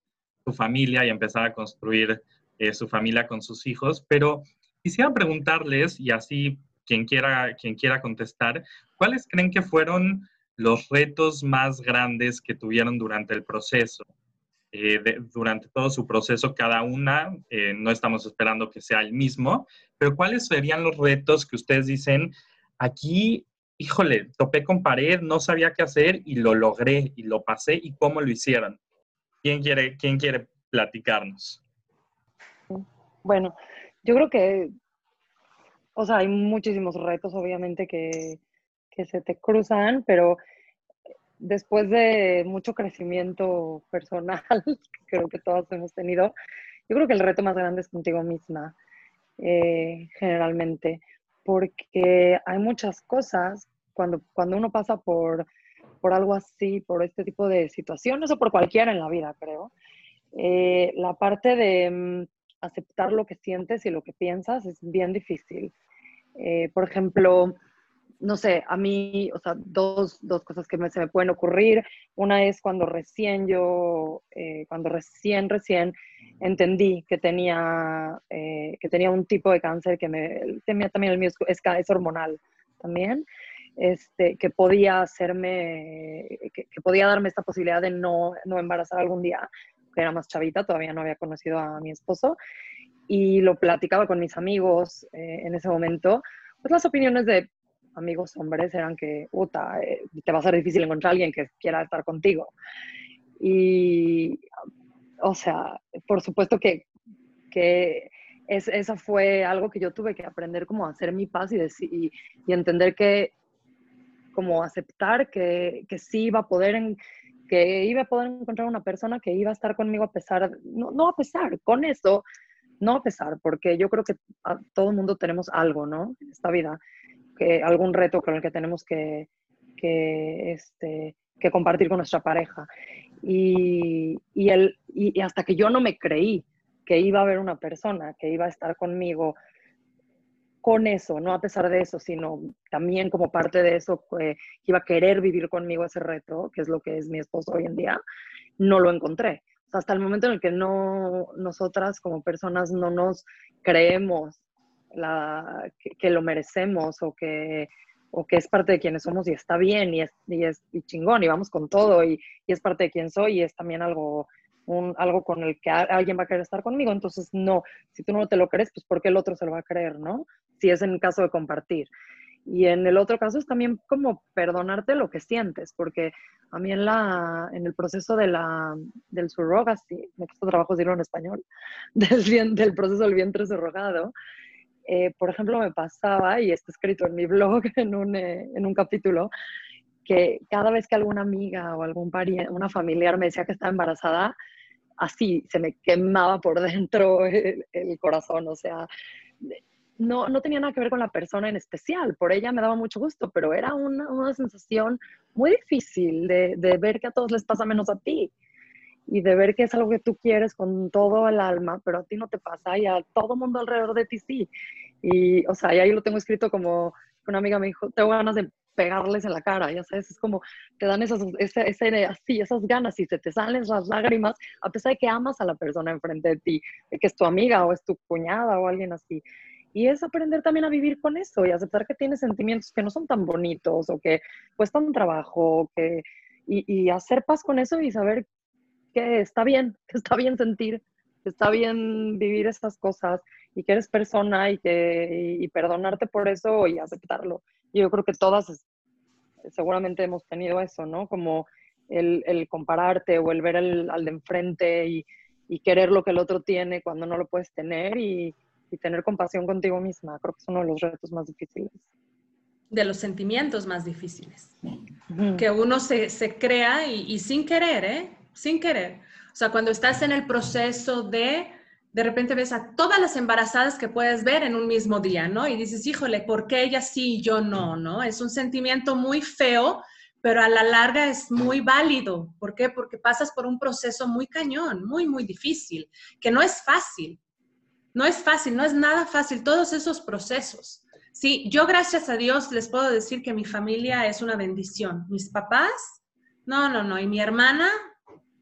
su familia y empezar a construir eh, su familia con sus hijos, pero quisiera preguntarles, y así quien quiera, quien quiera contestar, ¿cuáles creen que fueron los retos más grandes que tuvieron durante el proceso? Eh, durante todo su proceso, cada una, eh, no estamos esperando que sea el mismo, pero ¿cuáles serían los retos que ustedes dicen, aquí, híjole, topé con pared, no sabía qué hacer y lo logré y lo pasé y cómo lo hicieron? ¿Quién quiere, quién quiere platicarnos? Bueno, yo creo que, o sea, hay muchísimos retos, obviamente, que, que se te cruzan, pero después de mucho crecimiento personal, creo que todos hemos tenido, yo creo que el reto más grande es contigo misma, eh, generalmente, porque hay muchas cosas cuando, cuando uno pasa por, por algo así, por este tipo de situaciones o por cualquiera en la vida, creo. Eh, la parte de mm, aceptar lo que sientes y lo que piensas es bien difícil. Eh, por ejemplo, no sé, a mí, o sea, dos, dos cosas que me, se me pueden ocurrir. Una es cuando recién yo, eh, cuando recién, recién entendí que tenía, eh, que tenía un tipo de cáncer que me, tenía también el mío es, es hormonal también, este, que podía hacerme, que, podía darme esta posibilidad de no, no embarazar algún día, que era más chavita, todavía no había conocido a mi esposo, y lo platicaba con mis amigos eh, en ese momento, pues las opiniones de amigos hombres eran que, puta, eh, te va a ser difícil encontrar a alguien que quiera estar contigo. Y, o sea, por supuesto que, que es, eso fue algo que yo tuve que aprender como a hacer mi paz y, y, y entender que, como aceptar que, que sí iba a poder en, que iba a poder encontrar una persona que iba a estar conmigo a pesar, no, no a pesar, con eso, no a pesar, porque yo creo que a todo el mundo tenemos algo, ¿no? En esta vida que, algún reto con el que tenemos que, que, este, que compartir con nuestra pareja. Y, y, el, y, hasta que yo no me creí que iba a haber una persona que iba a estar conmigo con eso, no a pesar de eso, sino también como parte de eso, que iba a querer vivir conmigo ese reto, que es lo que es mi esposo hoy en día, no lo encontré. hasta el momento en el que no, nosotras como personas no nos creemos la, que, lo merecemos o que, o que es parte de quienes somos y está bien y es, y es chingón y vamos con todo y, y, es parte de quien soy y es también algo, un, algo con el que alguien va a querer estar conmigo. Entonces, no, si tú no te lo crees, pues ¿por qué el otro se lo va a creer, no? Si es en caso de compartir. Y en el otro caso es también como perdonarte lo que sientes, porque a mí en, la, en el proceso de la, del surrogacy, me cuesta trabajo decirlo en español, del, del proceso del vientre surrogado, eh, por ejemplo, me pasaba, y está escrito en mi blog en un, eh, en un capítulo, que cada vez que alguna amiga o algún pariente, una familiar me decía que estaba embarazada, así se me quemaba por dentro el, corazón, o sea, no, no, tenía nada que ver con la persona en especial, por ella me daba mucho gusto, pero era una, una sensación muy difícil de, de, ver que a todos les pasa menos a ti y de ver que es algo que tú quieres con todo el alma, pero a ti no te pasa y a todo mundo alrededor de ti sí. Y, o sea, y ahí lo tengo escrito como una amiga me dijo, tengo ganas de pegarles en la cara, ya sabes, es como te dan esas, ese, ese, así, esas ganas y se te salen las lágrimas, a pesar de que amas a la persona enfrente de ti, de que es tu amiga o es tu cuñada o alguien así. Y es aprender también a vivir con eso y aceptar que tienes sentimientos que no son tan bonitos o que cuestan trabajo, que, y, y hacer paz con eso y saber que está bien, que está bien sentir, que está bien vivir estas cosas y que eres persona y, que, y, perdonarte por eso y aceptarlo. Yo creo que todas seguramente hemos tenido eso, ¿no? Como el, el compararte o el ver al de enfrente y, y, querer lo que el otro tiene cuando no lo puedes tener y, y tener compasión contigo misma. Creo que es uno de los retos más difíciles de los sentimientos más difíciles. Que uno se, se crea y, y, sin querer, ¿eh? Sin querer. O sea, cuando estás en el proceso de, de repente ves a todas las embarazadas que puedes ver en un mismo día, ¿no? Y dices, híjole, ¿por qué ella sí y yo no, no? Es un sentimiento muy feo, pero a la larga es muy válido. ¿Por qué? Porque pasas por un proceso muy cañón, muy, muy difícil, que no es fácil. No es fácil, no es nada fácil, todos esos procesos. Sí, yo gracias a Dios les puedo decir que mi familia es una bendición. Mis papás, no, no, no, y mi hermana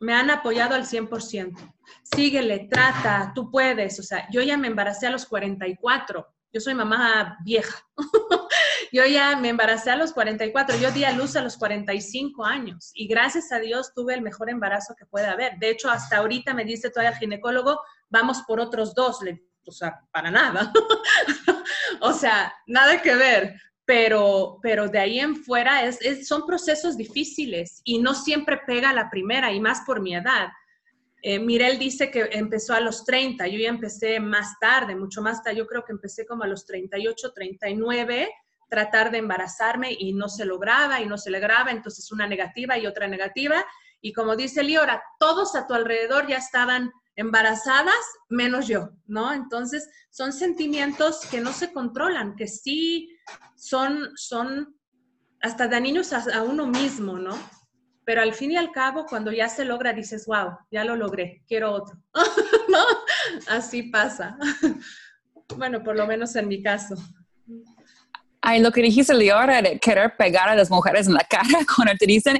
me han apoyado al 100%. Síguele, trata, tú puedes. O sea, yo ya me embaracé a los 44. Yo soy mamá vieja. yo ya me embaracé a los 44. Yo di a luz a los 45 años. Y gracias a Dios tuve el mejor embarazo que puede haber. De hecho, hasta ahorita me dice todavía el ginecólogo, vamos por otros dos. o sea, para nada. o sea, nada que ver. Pero, pero de ahí en fuera es, son procesos difíciles y no siempre pega la primera y más por mi edad. Eh, Mirel dice que empezó a los 30, yo ya empecé más tarde, mucho más tarde, yo creo que empecé como a los 38, 39, tratar de embarazarme y no se lograba y no se lograba, entonces una negativa y otra negativa. Y como dice Liora, todos a tu alrededor ya estaban embarazadas menos yo, ¿no? Entonces, son sentimientos que no se controlan, que sí son, son hasta dañinos a, a uno mismo, ¿no? Pero al fin y al cabo, cuando ya se logra, dices, wow, ya lo logré, quiero otro, ¿no? Así pasa. bueno, por lo menos en mi caso. Ay, lo que dijiste, Liora, de querer pegar a las mujeres en la cara cuando te dicen,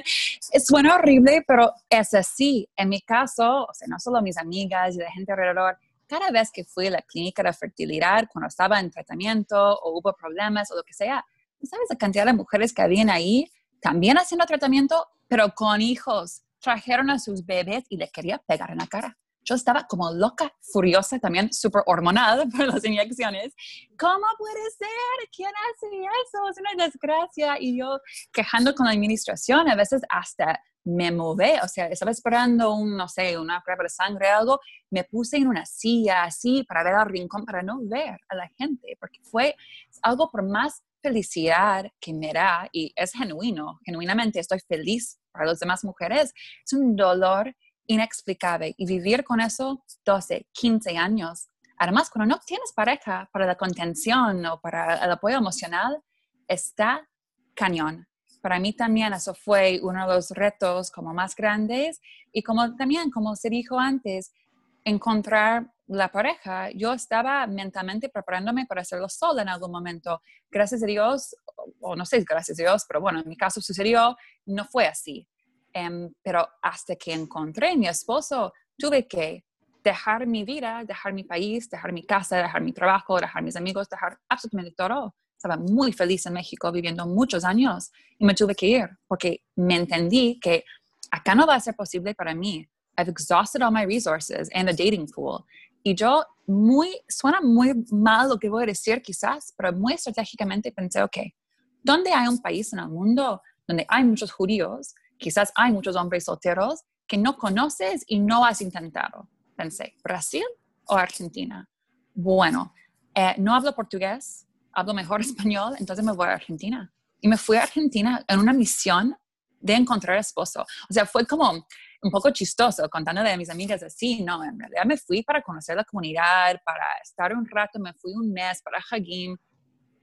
suena horrible, pero es así. En mi caso, o sea, no solo mis amigas y la gente alrededor, cada vez que fui a la clínica de fertilidad, cuando estaba en tratamiento o hubo problemas o lo que sea, ¿sabes la cantidad de mujeres que habían ahí también haciendo tratamiento, pero con hijos? Trajeron a sus bebés y les quería pegar en la cara yo estaba como loca, furiosa, también súper hormonal por las inyecciones. ¿Cómo puede ser? ¿Quién hace eso? Es una desgracia. Y yo quejando con la administración, a veces hasta me moví, o sea, estaba esperando un, no sé, una prueba de sangre o algo, me puse en una silla así para ver al rincón, para no ver a la gente, porque fue algo por más felicidad que me da, y es genuino, genuinamente estoy feliz para las demás mujeres, es un dolor inexplicable y vivir con eso 12, 15 años. Además, cuando no tienes pareja para la contención o para el apoyo emocional, está cañón. Para mí también eso fue uno de los retos como más grandes y como también, como se dijo antes, encontrar la pareja. Yo estaba mentalmente preparándome para hacerlo sola en algún momento. Gracias a Dios, o no sé, gracias a Dios, pero bueno, en mi caso sucedió, no fue así. Em, pero hasta que encontré a mi esposo, tuve que dejar mi vida, dejar mi país, dejar mi casa, dejar mi trabajo, dejar mis amigos, dejar absolutamente todo. Estaba muy feliz en México viviendo muchos años y me tuve que ir porque me entendí que acá no va a ser posible para mí. I've exhausted all my resources and the dating pool. Y yo muy, suena muy mal lo que voy a decir quizás, pero muy estratégicamente pensé, ok, ¿dónde hay un país en el mundo donde hay muchos judíos Quizás hay muchos hombres solteros que no conoces y no has intentado. Pensé, ¿Brasil o Argentina? Bueno, eh, no hablo portugués, hablo mejor español, entonces me voy a Argentina. Y me fui a Argentina en una misión de encontrar esposo. O sea, fue como un poco chistoso contándole a mis amigas así, no, en realidad me fui para conocer la comunidad, para estar un rato, me fui un mes para Hagim,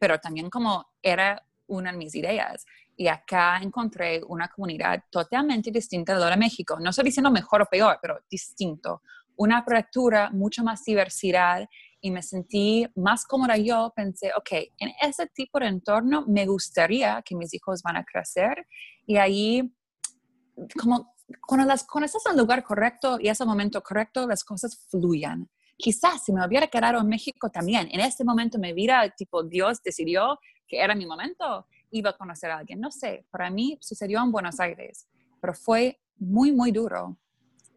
pero también como era una de mis ideas. Y acá encontré una comunidad totalmente distinta de la de México. No estoy diciendo mejor o peor, pero distinto. Una apertura, mucho más diversidad y me sentí más cómoda yo. Pensé, ok, en ese tipo de entorno me gustaría que mis hijos van a crecer y ahí, como cuando, las, cuando estás en el lugar correcto y es el momento correcto, las cosas fluyan. Quizás si me hubiera quedado en México también, en ese momento me hubiera, tipo, Dios decidió que era mi momento iba a conocer a alguien. No sé, para mí sucedió en Buenos Aires, pero fue muy, muy duro.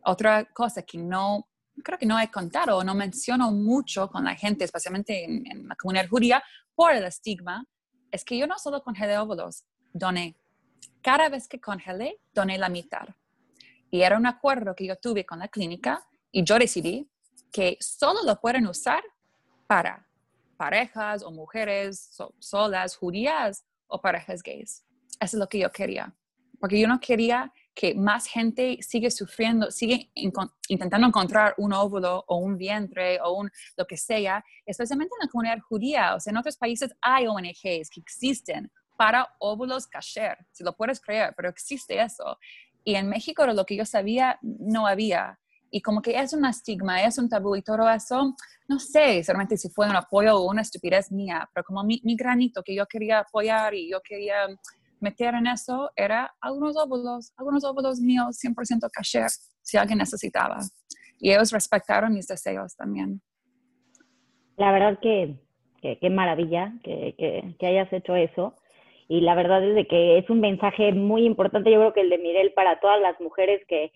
Otra cosa que no, creo que no he contado no menciono mucho con la gente, especialmente en, la comunidad judía, por el estigma, es que yo no solo congelé óvulos, doné. Cada vez que congelé, doné la mitad. Y era un acuerdo que yo tuve con la clínica y yo decidí que solo lo pueden usar para parejas o mujeres solas, judías o parejas gays. Eso es lo que yo quería. Porque yo no quería que más gente sigue sufriendo, sigue intentando encontrar un óvulo o un vientre o un lo que sea, especialmente en la comunidad judía. O sea, en otros países hay ONGs que existen para óvulos kasher, si lo puedes creer, pero existe eso. Y en México, lo que yo sabía, no había. Y como que es un estigma, es un tabú y todo eso, no sé solamente si fue un apoyo o una estupidez mía, pero como mi, mi granito que yo quería apoyar y yo quería meter en eso era algunos óvulos, algunos óvulos míos 100% kasher, si alguien necesitaba. Y ellos respetaron mis deseos también. La verdad que, qué maravilla que, que, que, hayas hecho eso. Y la verdad es de que es un mensaje muy importante, yo creo que el de Mirel para todas las mujeres que,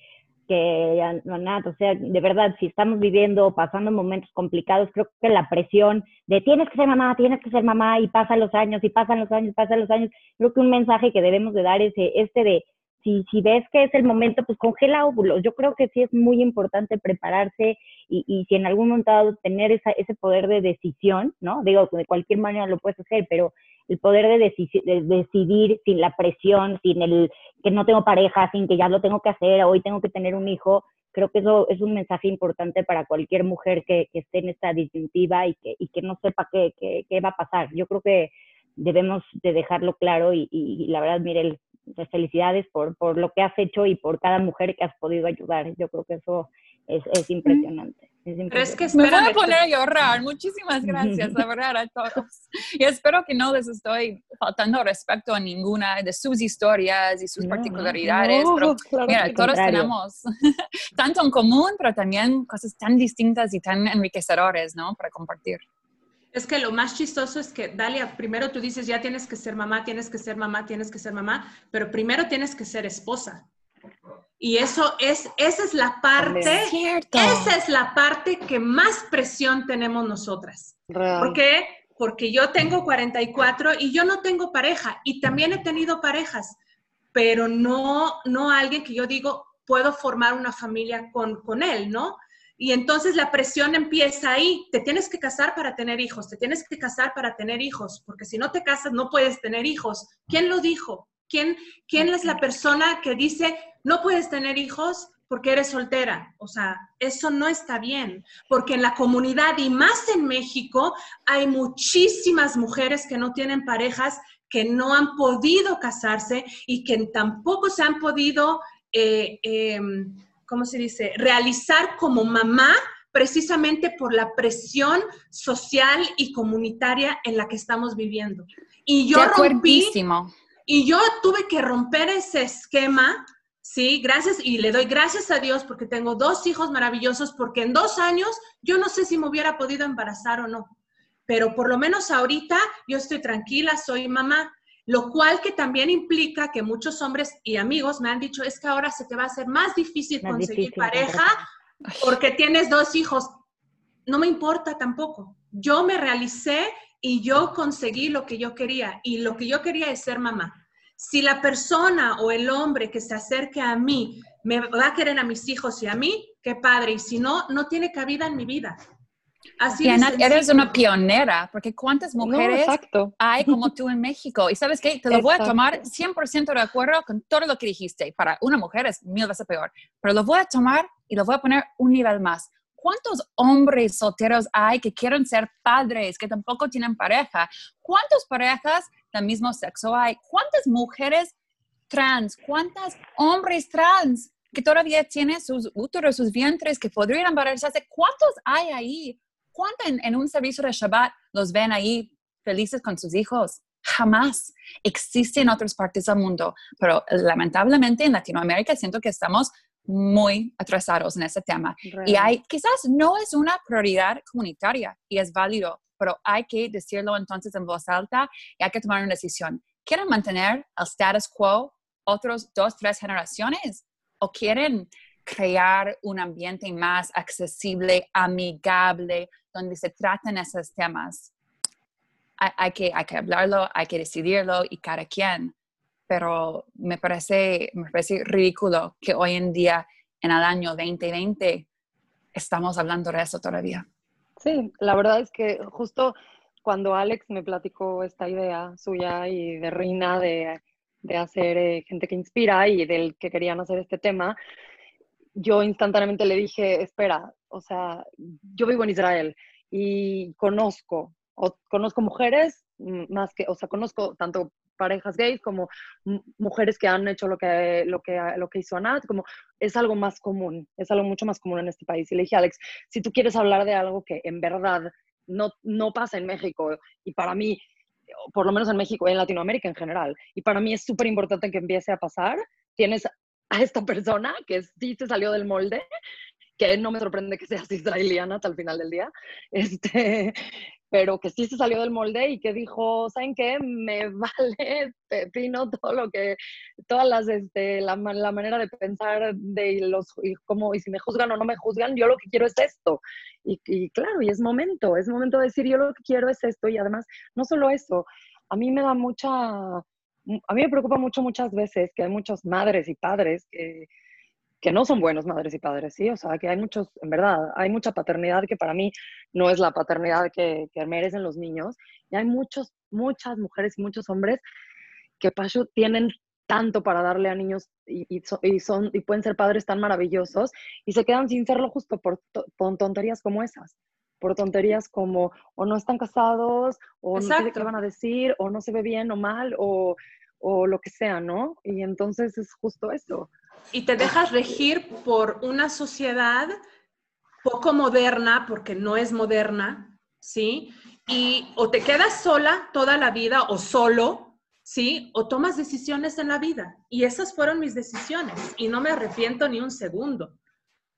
que no nada, o sea, de verdad, si estamos viviendo, pasando momentos complicados, creo que la presión de tienes que ser mamá, tienes que ser mamá, y pasan los años, y pasan los años, pasan los años, creo que un mensaje que debemos de dar es este de, si, si ves que es el momento, pues congela óvulos. Yo creo que sí es muy importante prepararse y, y si en algún momento tener esa, ese poder de decisión, ¿no? Digo, de cualquier manera lo puedes hacer, pero el poder de, de, decidir sin la presión, sin el que no tengo pareja, sin que ya lo tengo que hacer, hoy tengo que tener un hijo, creo que eso es un mensaje importante para cualquier mujer que, esté en esta disyuntiva y que, y que no sepa qué, qué, qué, va a pasar. Yo creo que debemos de dejarlo claro y, y, la verdad, Mirel, felicidades por, por lo que has hecho y por cada mujer que has podido ayudar. Yo creo que eso es, es impresionante. Es que me voy a poner a llorar. Muchísimas gracias, la verdad, a todos. Y espero que no les estoy faltando respeto a ninguna de sus historias y sus particularidades. pero mira, todos tenemos tanto en común, pero también cosas tan distintas y tan enriquecedoras, ¿no? Para compartir. Es que lo más chistoso es que, Dalia, primero tú dices, ya tienes que ser mamá, tienes que ser mamá, tienes que ser mamá, pero primero tienes que ser esposa. Y eso es, esa es la parte, esa es la parte que más presión tenemos nosotras. ¿Por qué? Porque yo tengo 44 y yo no tengo pareja y también he tenido parejas, pero no, no alguien que yo digo, puedo formar una familia con, con él, ¿no? Y entonces la presión empieza ahí. Te tienes que casar para tener hijos, te tienes que casar para tener hijos, porque si no te casas no puedes tener hijos. ¿Quién lo dijo? ¿Quién, quién es la persona que dice, no puedes tener hijos porque eres soltera. O sea, eso no está bien, porque en la comunidad y más en México hay muchísimas mujeres que no tienen parejas, que no han podido casarse y que tampoco se han podido, eh, em, ¿cómo se dice?, realizar como mamá precisamente por la presión social y comunitaria en la que estamos viviendo. Y yo rompí, y yo tuve que romper ese esquema Sí, gracias y le doy gracias a Dios porque tengo dos hijos maravillosos, porque en dos años yo no sé si me hubiera podido embarazar o no, pero por lo menos ahorita yo estoy tranquila, soy mamá, lo cual que también implica que muchos hombres y amigos me han dicho es que ahora se te va a hacer más difícil conseguir pareja porque tienes dos hijos. No me importa tampoco. Yo me realicé y yo conseguí lo que yo quería y lo que yo quería es ser mamá. Si la persona o el hombre que se acerque a mí me va a querer a mis hijos y a mí, qué padre. Y si no, no tiene cabida en mi vida. Así Ana, eres una pionera, porque ¿cuántas mujeres hay como tú en México? Y sabes qué, te lo voy a tomar 100% de acuerdo con todo lo que dijiste. Para una mujer es mil veces peor, pero lo voy a tomar y lo voy a poner un nivel más. ¿Cuántos hombres solteros hay que quieren ser padres, que tampoco tienen pareja? ¿Cuántas parejas del mismo sexo hay? ¿Cuántas mujeres trans? ¿Cuántos hombres trans que todavía tienen sus úteros, sus vientres, que podrían embarazarse? ¿Cuántos hay ahí? ¿Cuántos en, un servicio de Shabbat los ven ahí felices con sus hijos? Jamás existe en otras partes del mundo, pero lamentablemente en Latinoamérica siento que estamos muy atrasados en ese tema. Y hay, quizás no es una prioridad comunitaria y es válido, pero hay que decirlo entonces en voz alta y hay que tomar una decisión. ¿Quieren mantener el status quo otros dos, tres generaciones? ¿O quieren crear un ambiente más accesible, amigable, donde se traten esos temas? Hay, que, hay que hablarlo, hay que decidirlo y cada quien pero me parece, me parece ridículo que hoy en día, en el año 2020, estamos hablando de eso todavía. Sí, la verdad es que justo cuando Alex me platicó esta idea suya y de Reina de de hacer eh, gente que inspira y del que querían hacer este tema, yo instantáneamente le dije, espera, o sea, yo vivo en Israel y conozco, o, conozco mujeres más que, o sea, conozco tanto parejas gays como mujeres que han hecho lo que, lo que, lo que hizo Anat, como es algo más común, es algo mucho más común en este país. Y le dije, Alex, si tú quieres hablar de algo que en verdad no, no pasa en México y para mí por lo menos en México y en Latinoamérica en general. Y para mí es súper importante que empiece a pasar. Tienes a esta persona que sí se salió del molde, que no me sorprende que seas israeliana hasta el final del día, este, pero que sí se salió del molde y que dijo, ¿saben qué? Me vale pepino todo lo que, todas las, este, la, la manera de pensar de los, y, como, y si me juzgan o no me juzgan, yo lo que quiero es esto. Y, y claro, y es momento, es momento de decir, yo lo que quiero es esto. Y además, no solo eso, a mí me da mucha, a mí me preocupa mucho muchas veces que hay muchas madres y padres que que no son buenos madres y padres, ¿sí? O sea, que hay muchos, en verdad, hay mucha paternidad que para mí no es la paternidad que, que merecen los niños. Y hay muchos, muchas mujeres y muchos hombres que Pacho tienen tanto para darle a niños y, y, son, y pueden ser padres tan maravillosos y se quedan sin serlo justo por, por tonterías como esas por tonterías como o no están casados, o no sé qué van a decir, o no se ve bien o mal, o, o lo que sea, ¿no? Y entonces es justo eso y te dejas regir por una sociedad poco moderna, porque no es moderna, ¿sí? Y o te quedas sola toda la vida o solo, ¿sí? O tomas decisiones en la vida. Y esas fueron mis decisiones y no me arrepiento ni un segundo.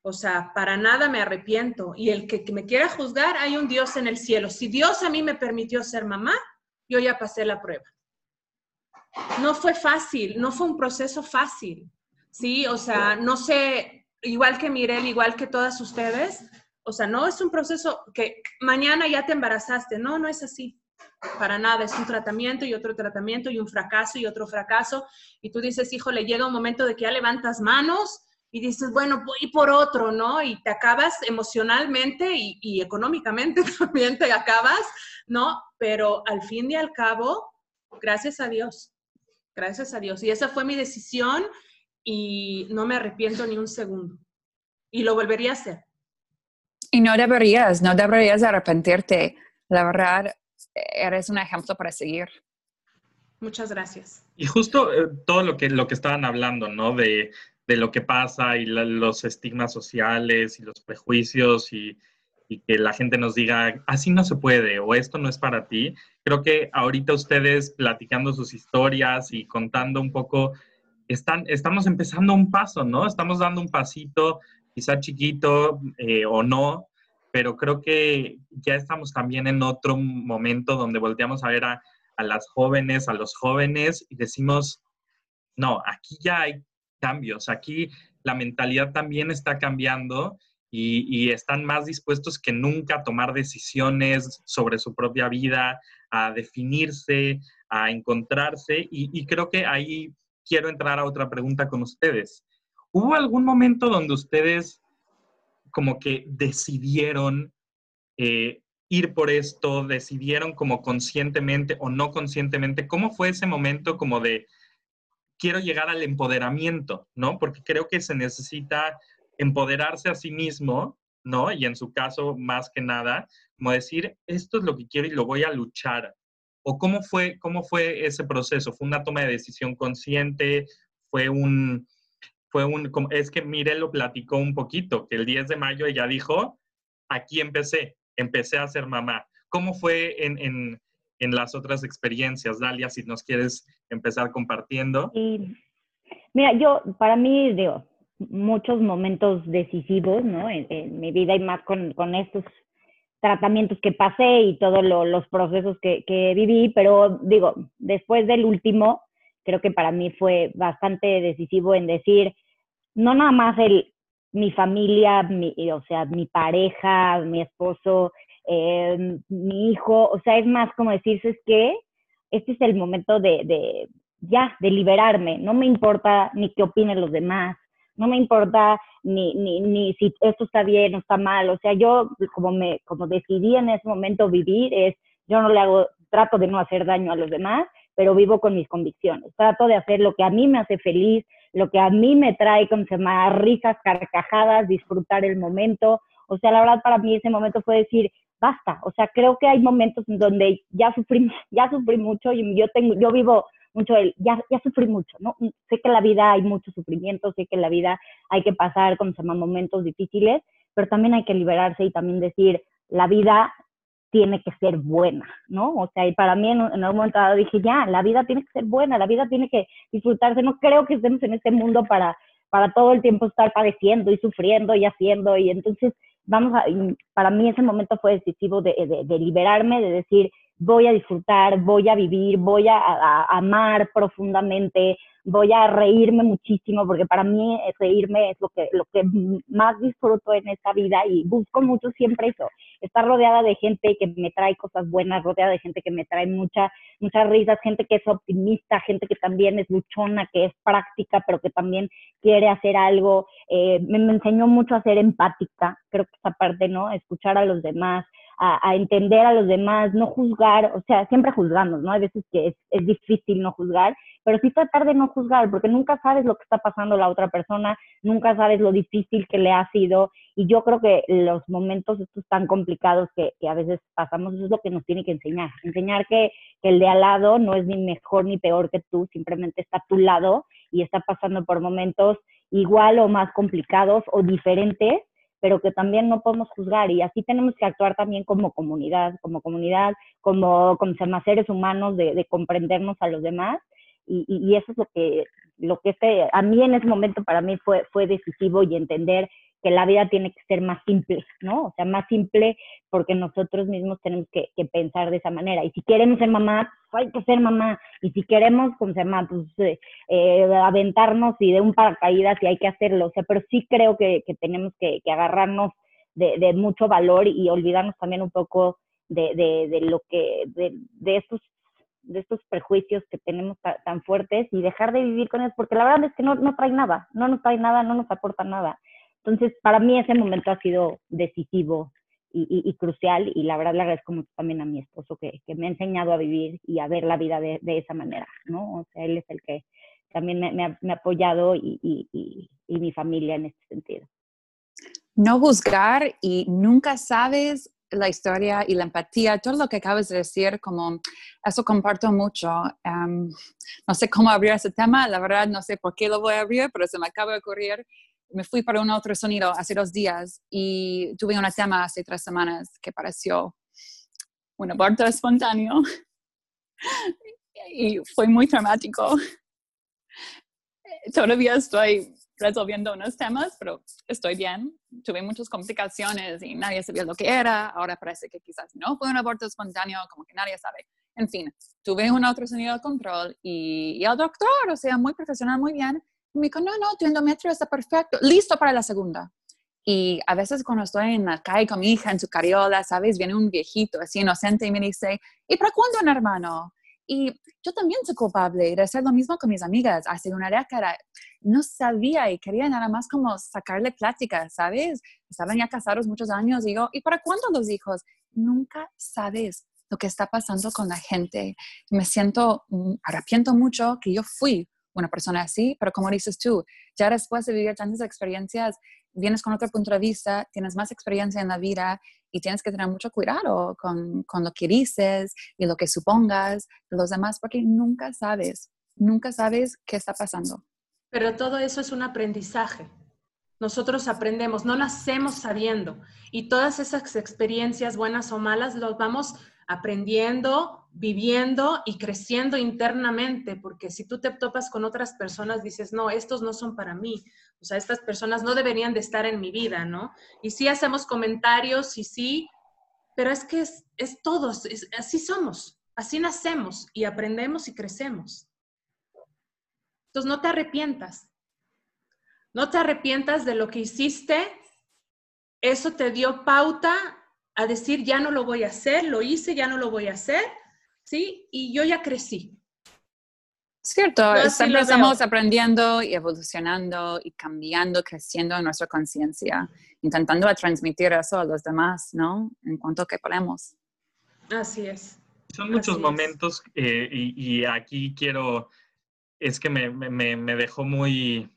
O sea, para nada me arrepiento. Y el que, me quiera juzgar, hay un Dios en el cielo. Si Dios a mí me permitió ser mamá, yo ya pasé la prueba. No fue fácil, no fue un proceso fácil. ¿Sí? O sea, no sé, igual que Mirel, igual que todas ustedes, o sea, no es un proceso que mañana ya te embarazaste, no, no es así. Para nada, es un tratamiento y otro tratamiento y un fracaso y otro fracaso. Y tú dices, hijo, le llega un momento de que ya levantas manos y dices, bueno, voy por otro, ¿no? Y te acabas emocionalmente y, y económicamente también te acabas, ¿no? Pero al fin y al cabo, gracias a Dios, gracias a Dios. Y esa fue mi decisión y no me arrepiento ni un segundo. Y lo volvería a hacer. Y no deberías, no deberías arrepentirte. La verdad, eres un ejemplo para seguir. Muchas gracias. Y justo eh, todo lo que, lo que estaban hablando, ¿no? De, de lo que pasa y los estigmas sociales y los prejuicios y, y, que la gente nos diga, así no se puede o esto no es para ti. Creo que ahorita ustedes platicando sus historias y contando un poco estamos empezando un paso, ¿no? Estamos dando un pasito, quizá chiquito eh, o no, pero creo que ya estamos también en otro momento donde volteamos a ver a, las jóvenes, a los jóvenes y decimos, no, aquí ya hay cambios, aquí la mentalidad también está cambiando y, están más dispuestos que nunca a tomar decisiones sobre su propia vida, a definirse, a encontrarse y, y creo que ahí quiero entrar a otra pregunta con ustedes. ¿Hubo algún momento donde ustedes como que decidieron eh, ir por esto, decidieron como conscientemente o no conscientemente? ¿Cómo fue ese momento como de quiero llegar al empoderamiento, ¿no? Porque creo que se necesita empoderarse a sí mismo, ¿no? Y en su caso, más que nada, como decir, esto es lo que quiero y lo voy a luchar, ¿O cómo fue, cómo fue ese proceso? ¿Fue una toma de decisión consciente? ¿Fue un, fue un, es que Mire lo platicó un poquito, que el 10 de mayo ella dijo, aquí empecé, empecé a ser mamá. ¿Cómo fue en, en, en las otras experiencias? Dalia, si nos quieres empezar compartiendo. Mira, yo, para mí, digo, muchos momentos decisivos, ¿no? En, en mi vida y más con, con estos tratamientos que pasé y todos los procesos que, viví, pero digo, después del último, creo que para mí fue bastante decisivo en decir, no nada más el, mi familia, mi, o sea, mi pareja, mi esposo, eh, mi hijo, o sea, es más como decirse es que este es el momento de, de, ya, de liberarme, no me importa ni qué opinen los demás, no me importa ni, ni, ni si esto está bien o está mal, o sea, yo como, me, como decidí en ese momento vivir es, yo no le hago, trato de no hacer daño a los demás, pero vivo con mis convicciones. Trato de hacer lo que a mí me hace feliz, lo que a mí me trae con más risas, carcajadas, disfrutar el momento. O sea, la verdad para mí ese momento fue decir, basta. O sea, creo que hay momentos en donde ya sufrí, ya sufrí mucho y yo tengo, yo vivo mucho el, ya, ya sufrí mucho, ¿no? Sé que en la vida hay mucho sufrimiento, sé que en la vida hay que pasar con momentos difíciles, pero también hay que liberarse y también decir, la vida tiene que ser buena, ¿no? O sea, y para mí en, en algún momento dije, ya, la vida tiene que ser buena, la vida tiene que disfrutarse, no creo que estemos en este mundo para, para todo el tiempo estar padeciendo y sufriendo y haciendo, y entonces vamos a, para mí ese momento fue decisivo de, de, de liberarme, de decir, voy a disfrutar, voy a vivir, voy a, amar profundamente, voy a reírme muchísimo, porque para mí reírme es lo que, lo que más disfruto en esta vida y busco mucho siempre eso, estar rodeada de gente que me trae cosas buenas, rodeada de gente que me trae mucha, muchas risas, gente que es optimista, gente que también es luchona, que es práctica, pero que también quiere hacer algo. Eh, me, me enseñó mucho a ser empática, creo que esa parte, ¿no? Escuchar a los demás, a, entender a los demás, no juzgar, o sea, siempre juzgamos, ¿no? Hay veces que es, es, difícil no juzgar, pero sí tratar de no juzgar, porque nunca sabes lo que está pasando la otra persona, nunca sabes lo difícil que le ha sido, y yo creo que los momentos estos tan complicados que, que a veces pasamos, eso es lo que nos tiene que enseñar, enseñar que, que el de al lado no es ni mejor ni peor que tú, simplemente está a tu lado y está pasando por momentos igual o más complicados o diferentes, pero que también no podemos juzgar y así tenemos que actuar también como comunidad, como comunidad, como, como seres humanos, de, de, comprendernos a los demás y, y, eso es lo que, lo que este, a mí en ese momento para mí fue, fue decisivo y entender que la vida tiene que ser más simple, ¿no? O sea, más simple porque nosotros mismos tenemos que, que pensar de esa manera. Y si queremos ser mamá, pues hay que ser mamá. Y si queremos, pues, pues eh, eh, aventarnos y de un paracaídas y hay que hacerlo. O sea, pero sí creo que, tenemos que, agarrarnos de, de, mucho valor y olvidarnos también un poco de, de, de lo que, de, de estos de estos prejuicios que tenemos tan fuertes y dejar de vivir con ellos, porque la verdad es que no, no trae nada, no nos trae nada, no nos aporta nada. Entonces, para mí ese momento ha sido decisivo y, y, crucial y la verdad le agradezco mucho también a mi esposo que, que me ha enseñado a vivir y a ver la vida de, de, esa manera, ¿no? O sea, él es el que también me, me, ha, me ha, apoyado y, y, y mi familia en este sentido. No juzgar y nunca sabes la historia y la empatía, todo lo que acabas de decir, como eso comparto mucho. Um, no sé cómo abrir ese tema, la verdad no sé por qué lo voy a abrir, pero se me acaba de ocurrir me fui para un otro sonido hace dos días y tuve un tema hace tres semanas que pareció un aborto espontáneo y fue muy traumático. Todavía estoy resolviendo unos temas, pero estoy bien. Tuve muchas complicaciones y nadie sabía lo que era. Ahora parece que quizás no fue un aborto espontáneo, como que nadie sabe. En fin, tuve un otro sonido de control y, y el doctor, o sea, muy profesional, muy bien, me dijo, no, no, tu endometrio está perfecto, listo para la segunda. Y a veces cuando estoy en la calle con mi hija en su carriola, ¿sabes? Viene un viejito así inocente y me dice, ¿y para cuándo un hermano? Y yo también soy culpable de hacer lo mismo con mis amigas. Hace una década no sabía y quería nada más como sacarle plática, ¿sabes? Estaban ya casados muchos años y ¿y para cuándo los hijos? Nunca sabes lo que está pasando con la gente. Me siento, mm, arrepiento mucho que yo fui una persona así, pero como dices tú, ya después de vivir tantas experiencias, vienes con otro punto de vista, tienes más experiencia en la vida y tienes que tener mucho cuidado con, con lo que dices y lo que supongas de los demás, porque nunca sabes, nunca sabes qué está pasando. Pero todo eso es un aprendizaje. Nosotros aprendemos, no nacemos sabiendo. Y todas esas experiencias, buenas o malas, los vamos aprendiendo, viviendo y creciendo internamente, porque si tú te topas con otras personas, dices, no, estos no son para mí, o sea, estas personas no deberían de estar en mi vida, ¿no? Y sí hacemos comentarios y sí, pero es que es, es todos, así somos, así nacemos y aprendemos y crecemos. Entonces, no te arrepientas, no te arrepientas de lo que hiciste, eso te dio pauta a decir, ya no lo voy a hacer, lo hice, ya no lo voy a hacer, ¿sí? Y yo ya crecí. Cierto, siempre estamos aprendiendo y evolucionando y cambiando, creciendo en nuestra conciencia, intentando transmitir eso a los demás, ¿no? En cuanto que podemos. Así es. Son muchos momentos eh, y, aquí quiero, es que me, me, me, dejó muy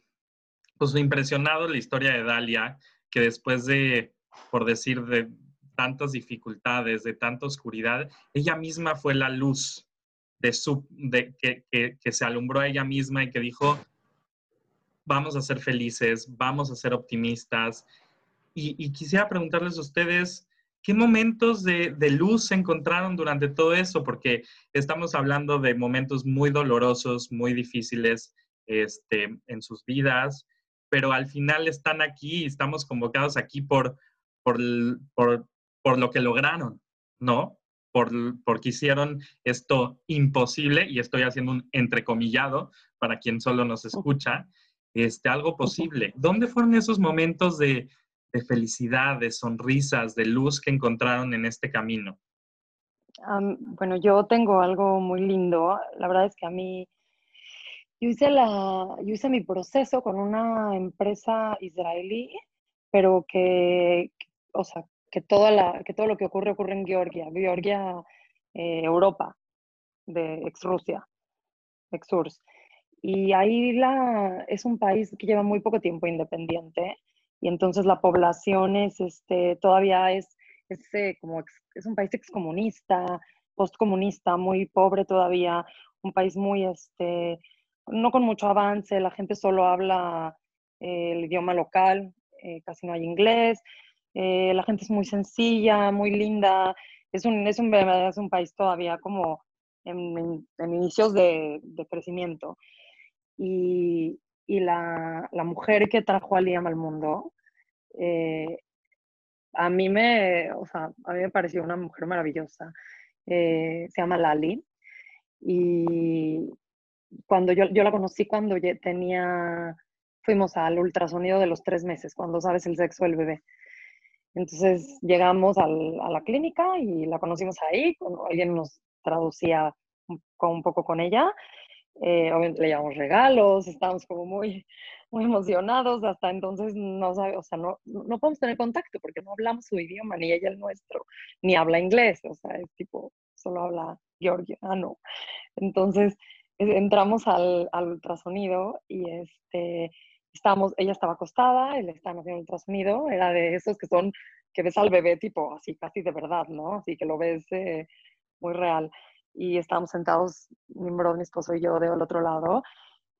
pues, impresionado la historia de Dalia, que después de, por decir, de tantas dificultades, de tanta oscuridad, ella misma fue la luz de su, de, que, que, que se alumbró a ella misma y que dijo, vamos a ser felices, vamos a ser optimistas. Y, quisiera preguntarles a ustedes, ¿qué momentos de, luz se encontraron durante todo eso? Porque estamos hablando de momentos muy dolorosos, muy difíciles este, en sus vidas, pero al final están aquí, estamos convocados aquí por, por, por, lo que lograron, ¿no? Por, porque hicieron esto imposible, y estoy haciendo un entrecomillado para quien solo nos escucha, este, algo posible. ¿Dónde fueron esos momentos de, felicidad, de sonrisas, de luz que encontraron en este camino? bueno, yo tengo algo muy lindo. La verdad es que a mí, yo hice, la, yo hice mi proceso con una empresa israelí, pero que, o sea, que, toda la, que todo lo que ocurre ocurre en Georgia, Georgia, eh, Europa, de ex Rusia, ex URSS. Y ahí la, es un país que lleva muy poco tiempo independiente y entonces la población es, este, todavía es, es, eh, como es un país excomunista, postcomunista, muy pobre todavía, un país muy, este, no con mucho avance, la gente solo habla eh, el idioma local, eh, casi no hay inglés, la gente es muy sencilla, muy linda, es un, es un, es un país todavía como en, en, inicios de, de, crecimiento y, y la, la, mujer que trajo a Liam al mundo, eh, a mí me, o sea, a mí me pareció una mujer maravillosa. Eh, se llama Lali. Y cuando yo, yo la conocí cuando tenía, fuimos al ultrasonido de los tres meses, cuando sabes el sexo del bebé. Entonces llegamos al, a la clínica y la conocimos ahí, alguien nos traducía un, un poco con ella eh, le llevamos regalos, estábamos como muy, muy emocionados, hasta entonces no sabe, o sea, no, no podemos tener contacto porque no hablamos su idioma, ni ella el nuestro, ni habla inglés, o sea, es tipo, solo habla georgiano. Entonces entramos al, al ultrasonido y este, estábamos, ella estaba acostada, él estaba haciendo ultrasonido, era de esos que son, que ves al bebé tipo así, casi de verdad, ¿no? Así que lo ves eh, muy real y estábamos sentados, mi mi esposo y yo del otro lado,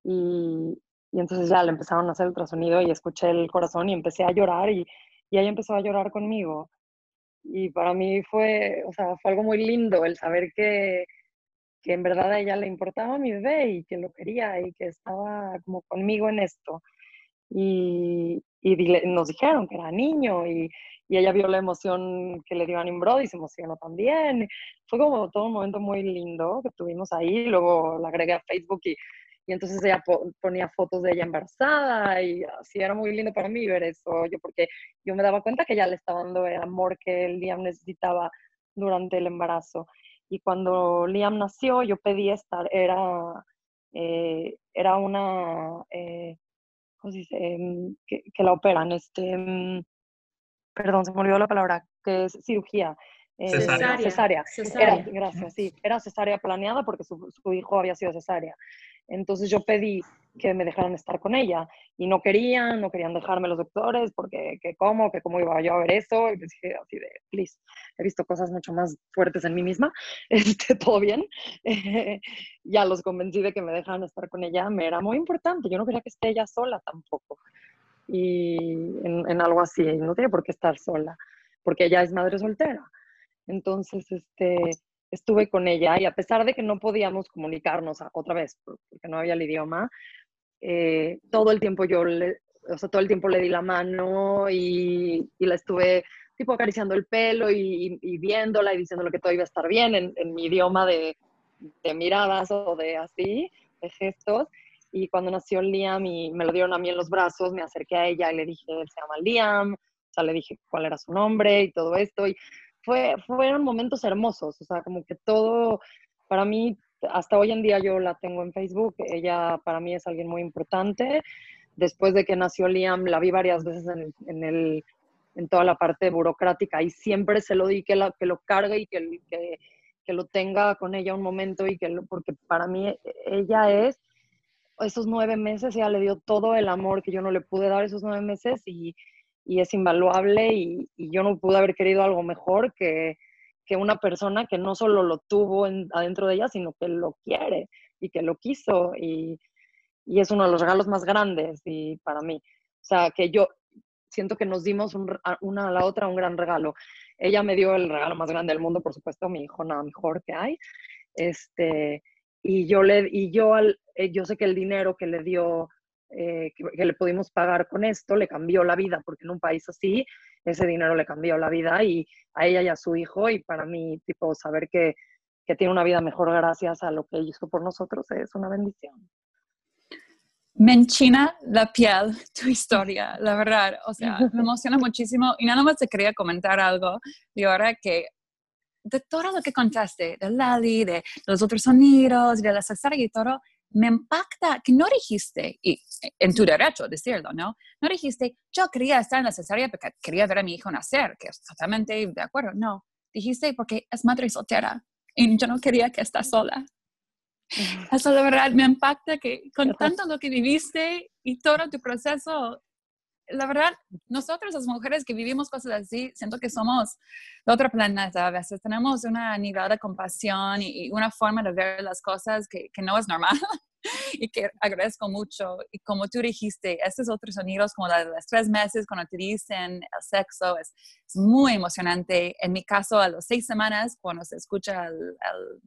y, y, entonces ya le empezaron a hacer el ultrasonido y escuché el corazón y empecé a llorar y, y ella empezó a llorar conmigo. Y para mí fue, o sea, fue algo muy lindo el saber que, que en verdad a ella le importaba mi bebé y que lo quería y que estaba como conmigo en esto. Y, y nos dijeron que era niño y, y ella vio la emoción que le dio a Nimrod y se emocionó también. Fue como todo un momento muy lindo que tuvimos ahí. Luego la agregué a Facebook y, y entonces ella ponía fotos de ella embarazada y así era muy lindo para mí ver eso. Yo, porque yo me daba cuenta que ella le estaba dando el amor que Liam necesitaba durante el embarazo. Y cuando Liam nació, yo pedí estar, era, eh, era una, eh, ¿cómo se dice? Em, que, que, la operan, este, em, perdón, se me olvidó la palabra, que es cirugía. Eh, cesárea. Cesárea. gracias, sí. Era cesárea planeada porque su, su, hijo había sido cesárea. Entonces yo pedí que me dejaran estar con ella y no querían, no querían dejarme los doctores porque que cómo, que cómo iba yo a ver eso. Y les dije así de, please, he visto cosas mucho más fuertes en mí misma, este, todo bien. ya los convencí de que me dejaran estar con ella, me era muy importante. Yo no quería que esté ella sola tampoco y en, algo así, no tiene por qué estar sola, porque ella es madre soltera. Entonces, este, estuve con ella y a pesar de que no podíamos comunicarnos otra vez, porque no había el idioma, eh, todo el tiempo yo le, o sea, todo el tiempo le di la mano y, y la estuve tipo acariciando el pelo y, y, viéndola y diciéndole que todo iba a estar bien en, en mi idioma de, de, miradas o de así, de gestos. Y cuando nació Liam y me lo dieron a mí en los brazos, me acerqué a ella y le dije, se llama Liam, o sea, le dije cuál era su nombre y todo esto. Y fue, fueron momentos hermosos, o sea, como que todo, para mí, hasta hoy en día yo la tengo en Facebook, ella para mí es alguien muy importante. Después de que nació Liam, la vi varias veces en, en el, en toda la parte burocrática y siempre se lo di que, la, que lo cargue y que, que, que lo tenga con ella un momento y que lo, porque para mí e, ella es, esos nueve meses, ella le dio todo el amor que yo no le pude dar esos nueve meses y, y es invaluable y, y, yo no pude haber querido algo mejor que, que una persona que no solo lo tuvo adentro de ella, sino que lo quiere y que lo quiso y, y, es uno de los regalos más grandes y para mí. O sea, que yo siento que nos dimos una a la otra un gran regalo. Ella me dio el regalo más grande del mundo, por supuesto, mi hijo nada mejor que hay. Este, y yo, le, y yo, al, eh, yo sé que el dinero que le dio, eh, que, le pudimos pagar con esto, le cambió la vida, porque en un país así, ese dinero le cambió la vida y a ella y a su hijo, y para mí, tipo, saber que, que tiene una vida mejor gracias a lo que hizo por nosotros es una bendición me enchina la piel tu historia, la verdad. O sea, me emociona muchísimo. Y nada más te quería comentar algo de ahora que de todo lo que contaste, de Lali, de los otros sonidos, de la cesárea y todo, me impacta que no dijiste, y en tu derecho decirlo, ¿no? No dijiste, yo quería estar en la cesárea porque quería ver a mi hijo nacer, que es totalmente de acuerdo. No, dijiste porque es madre soltera y yo no quería que esté sola. Eso de verdad me impacta que con tanto lo que viviste y todo tu proceso, la verdad, nosotros las mujeres que vivimos cosas así, siento que somos de otro planeta a veces. Tenemos una nivel de compasión y, una forma de ver las cosas que, que no es normal y que agradezco mucho. Y como tú dijiste, estos otros sonidos, como la de los tres meses, cuando te dicen el sexo, es, es muy emocionante. En mi caso, a las seis semanas, cuando se escucha el, el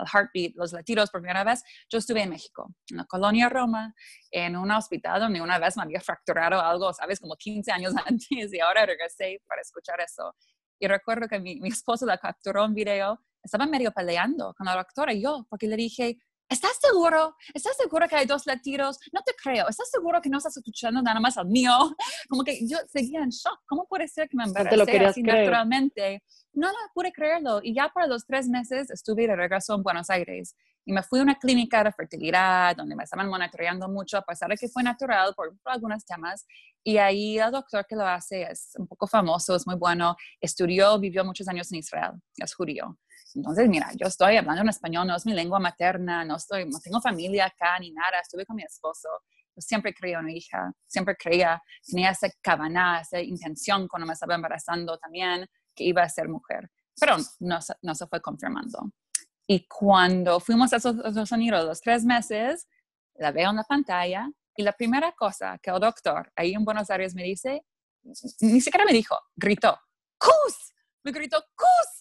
el heartbeat, los latidos por primera vez, yo estuve en México, en la colonia Roma, en un hospital donde una vez me había fracturado algo, sabes, como 15 años antes y ahora regresé para escuchar eso. Y recuerdo que mi, mi esposo la capturó en video, estaba medio peleando con la doctora y yo, porque le dije, ¿Estás seguro? ¿Estás seguro que hay dos latidos? No te creo. ¿Estás seguro que no estás escuchando nada más al mío? Como que yo seguía en shock. ¿Cómo puede ser que me embaracé así naturalmente? No, no pude creerlo. Y ya para los tres meses estuve de regreso en Buenos Aires. Y me fui a una clínica de fertilidad donde me estaban monitoreando mucho, a pesar de que fue natural por, por algunos temas. Y ahí el doctor que lo hace es un poco famoso, es muy bueno. Estudió, vivió muchos años en Israel. Es judío. Entonces, mira, yo estoy hablando en español, no es mi lengua materna, no, estoy, no tengo familia acá ni nada, estuve con mi esposo. Yo siempre creía una hija, siempre creía, tenía esa cabana, esa intención cuando me estaba embarazando también, que iba a ser mujer. Pero no, no se fue confirmando. Y cuando fuimos a esos Unidos los tres meses, la veo en la pantalla y la primera cosa que el doctor ahí en Buenos Aires me dice, ni siquiera me dijo, gritó, ¡Cus! Me gritó, ¡Cus!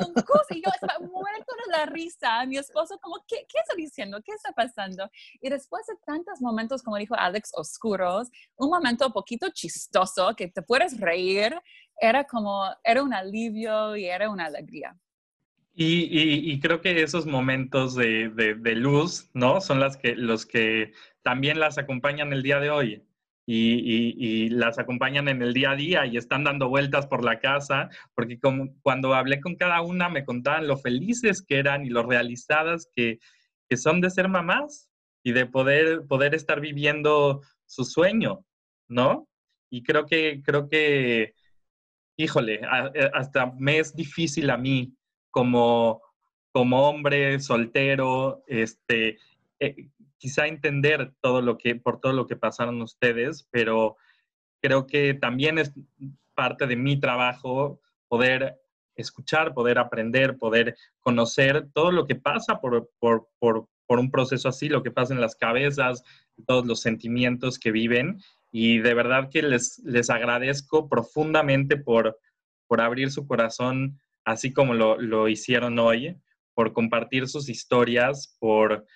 Un y yo estaba muerto de la risa. Mi esposo como, ¿qué, ¿qué está diciendo? ¿Qué está pasando? Y después de tantos momentos, como dijo Alex, oscuros, un momento poquito chistoso que te puedes reír, era como, era un alivio y era una alegría. Y, y, creo que esos momentos de, de, de, luz, ¿no? Son las que, los que también las acompañan el día de hoy y, las acompañan en el día a día y están dando vueltas por la casa, porque como, cuando hablé con cada una me contaban lo felices que eran y lo realizadas que, que son de ser mamás y de poder, poder estar viviendo su sueño, ¿no? Y creo que, creo que, híjole, eh, hasta me es difícil a mí como, como hombre soltero, este, eh, quizá entender todo lo que, por todo lo que pasaron ustedes, pero creo que también es parte de mi trabajo poder escuchar, poder aprender, poder conocer todo lo que pasa por, por, por, por un proceso así, lo que pasa en las cabezas, todos los sentimientos que viven. Y de verdad que les, les agradezco profundamente por, por abrir su corazón así como lo, lo hicieron hoy, por compartir sus historias, por,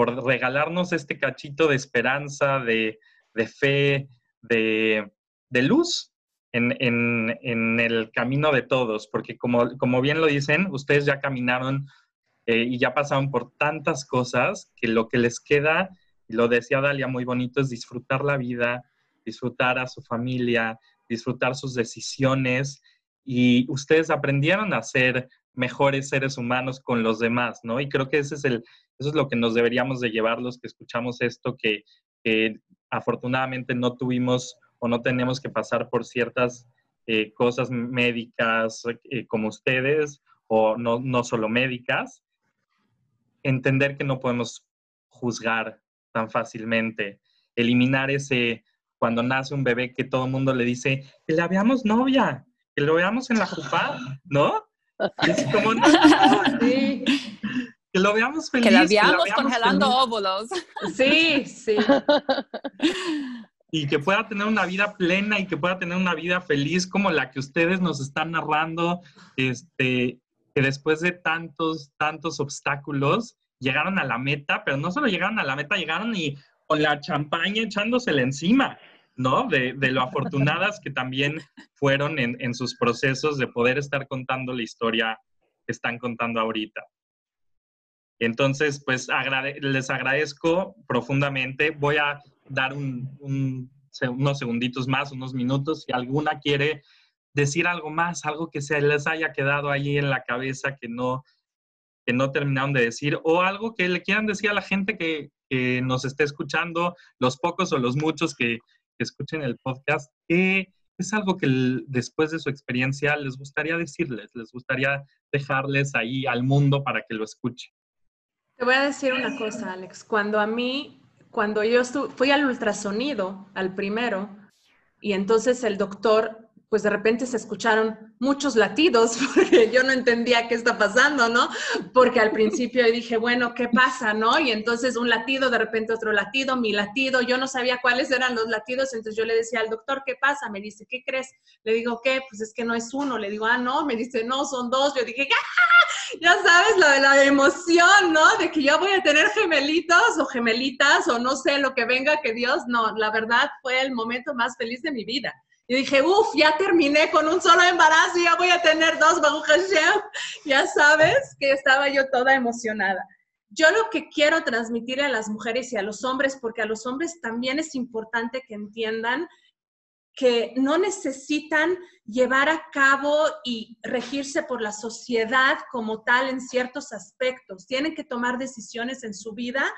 por regalarnos este cachito de esperanza, de, fe, de, luz en, el camino de todos, porque como, como bien lo dicen, ustedes ya caminaron eh, y ya pasaron por tantas cosas que lo que les queda, y lo decía Dalia muy bonito, es disfrutar la vida, disfrutar a su familia, disfrutar sus decisiones y ustedes aprendieron a ser mejores seres humanos con los demás, ¿no? Y creo que ese es el, eso es lo que nos deberíamos de llevar los que escuchamos esto, que, afortunadamente no tuvimos o no tenemos que pasar por ciertas eh, cosas médicas eh, como ustedes o no, no solo médicas, entender que no podemos juzgar tan fácilmente, eliminar ese, cuando nace un bebé que todo el mundo le dice, que la veamos novia, que lo veamos en la jupá, ¿no? es como, no, sí. Que lo veamos feliz. Que la veamos, congelando óvulos. Sí, sí. Y que pueda tener una vida plena y que pueda tener una vida feliz como la que ustedes nos están narrando, este, que después de tantos, tantos obstáculos llegaron a la meta, pero no solo llegaron a la meta, llegaron y con la champaña echándosela encima, ¿no? De, lo afortunadas que también fueron en, sus procesos de poder estar contando la historia que están contando ahorita. Entonces, pues les agradezco profundamente. Voy a dar unos segunditos más, unos minutos, si alguna quiere decir algo más, algo que se les haya quedado ahí en la cabeza que no, que no terminaron de decir, o algo que le quieran decir a la gente que, nos esté escuchando, los pocos o los muchos que, escuchen el podcast, que es algo que después de su experiencia les gustaría decirles, les gustaría dejarles ahí al mundo para que lo escuchen. Te voy a decir una cosa, Alex. Cuando a mí, cuando yo fui al ultrasonido, al primero, y entonces el doctor pues de repente se escucharon muchos latidos porque yo no entendía qué está pasando, ¿no? Porque al principio dije, bueno, ¿qué pasa, no? Y entonces un latido, de repente otro latido, mi latido, yo no sabía cuáles eran los latidos, entonces yo le decía al doctor, ¿qué pasa? Me dice, ¿qué crees? Le digo, ¿qué? Pues es que no es uno. Le digo, ah, no, me dice, no, son dos. Yo dije, ¡Ah! ya sabes, lo de la emoción, ¿no? De que yo voy a tener gemelitos o gemelitas o no sé, lo que venga, que Dios, no, la verdad fue el momento más feliz de mi vida. Y dije, uff, ya terminé con un solo embarazo y ya voy a tener dos, Baruch Hashem. Ya sabes que estaba yo toda emocionada. Yo lo que quiero transmitir a las mujeres y a los hombres, porque a los hombres también es importante que entiendan que no necesitan llevar a cabo y regirse por la sociedad como tal en ciertos aspectos. Tienen que tomar decisiones en su vida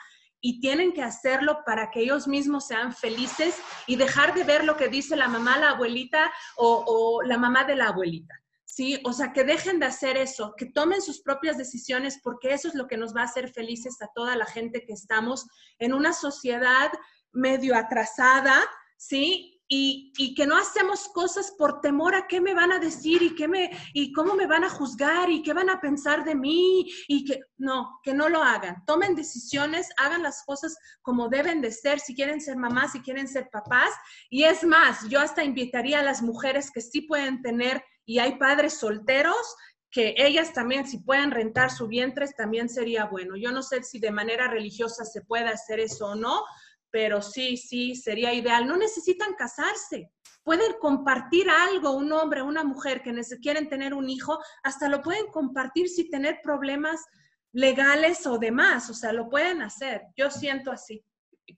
y tienen que hacerlo para que ellos mismos sean felices y dejar de ver lo que dice la mamá, la abuelita o, la mamá de la abuelita. ¿sí? O sea, que dejen de hacer eso, que tomen sus propias decisiones, porque eso es lo que nos va a hacer felices a toda la gente que estamos en una sociedad medio atrasada, ¿sí? Y, que no hacemos cosas por temor a qué me van a decir y, qué me, y cómo me van a juzgar y qué van a pensar de mí y que no, que no lo hagan. Tomen decisiones, hagan las cosas como deben de ser, si quieren ser mamás, si quieren ser papás. Y es más, yo hasta invitaría a las mujeres que sí pueden tener y hay padres solteros que ellas también, si pueden rentar su vientre, también sería bueno. Yo no sé si de manera religiosa se puede hacer eso o no, pero sí, sí, sería ideal. No necesitan casarse. Pueden compartir algo, un hombre, una mujer que quieren tener un hijo, hasta lo pueden compartir sin tener problemas legales o demás. O sea, lo pueden hacer. Yo siento así,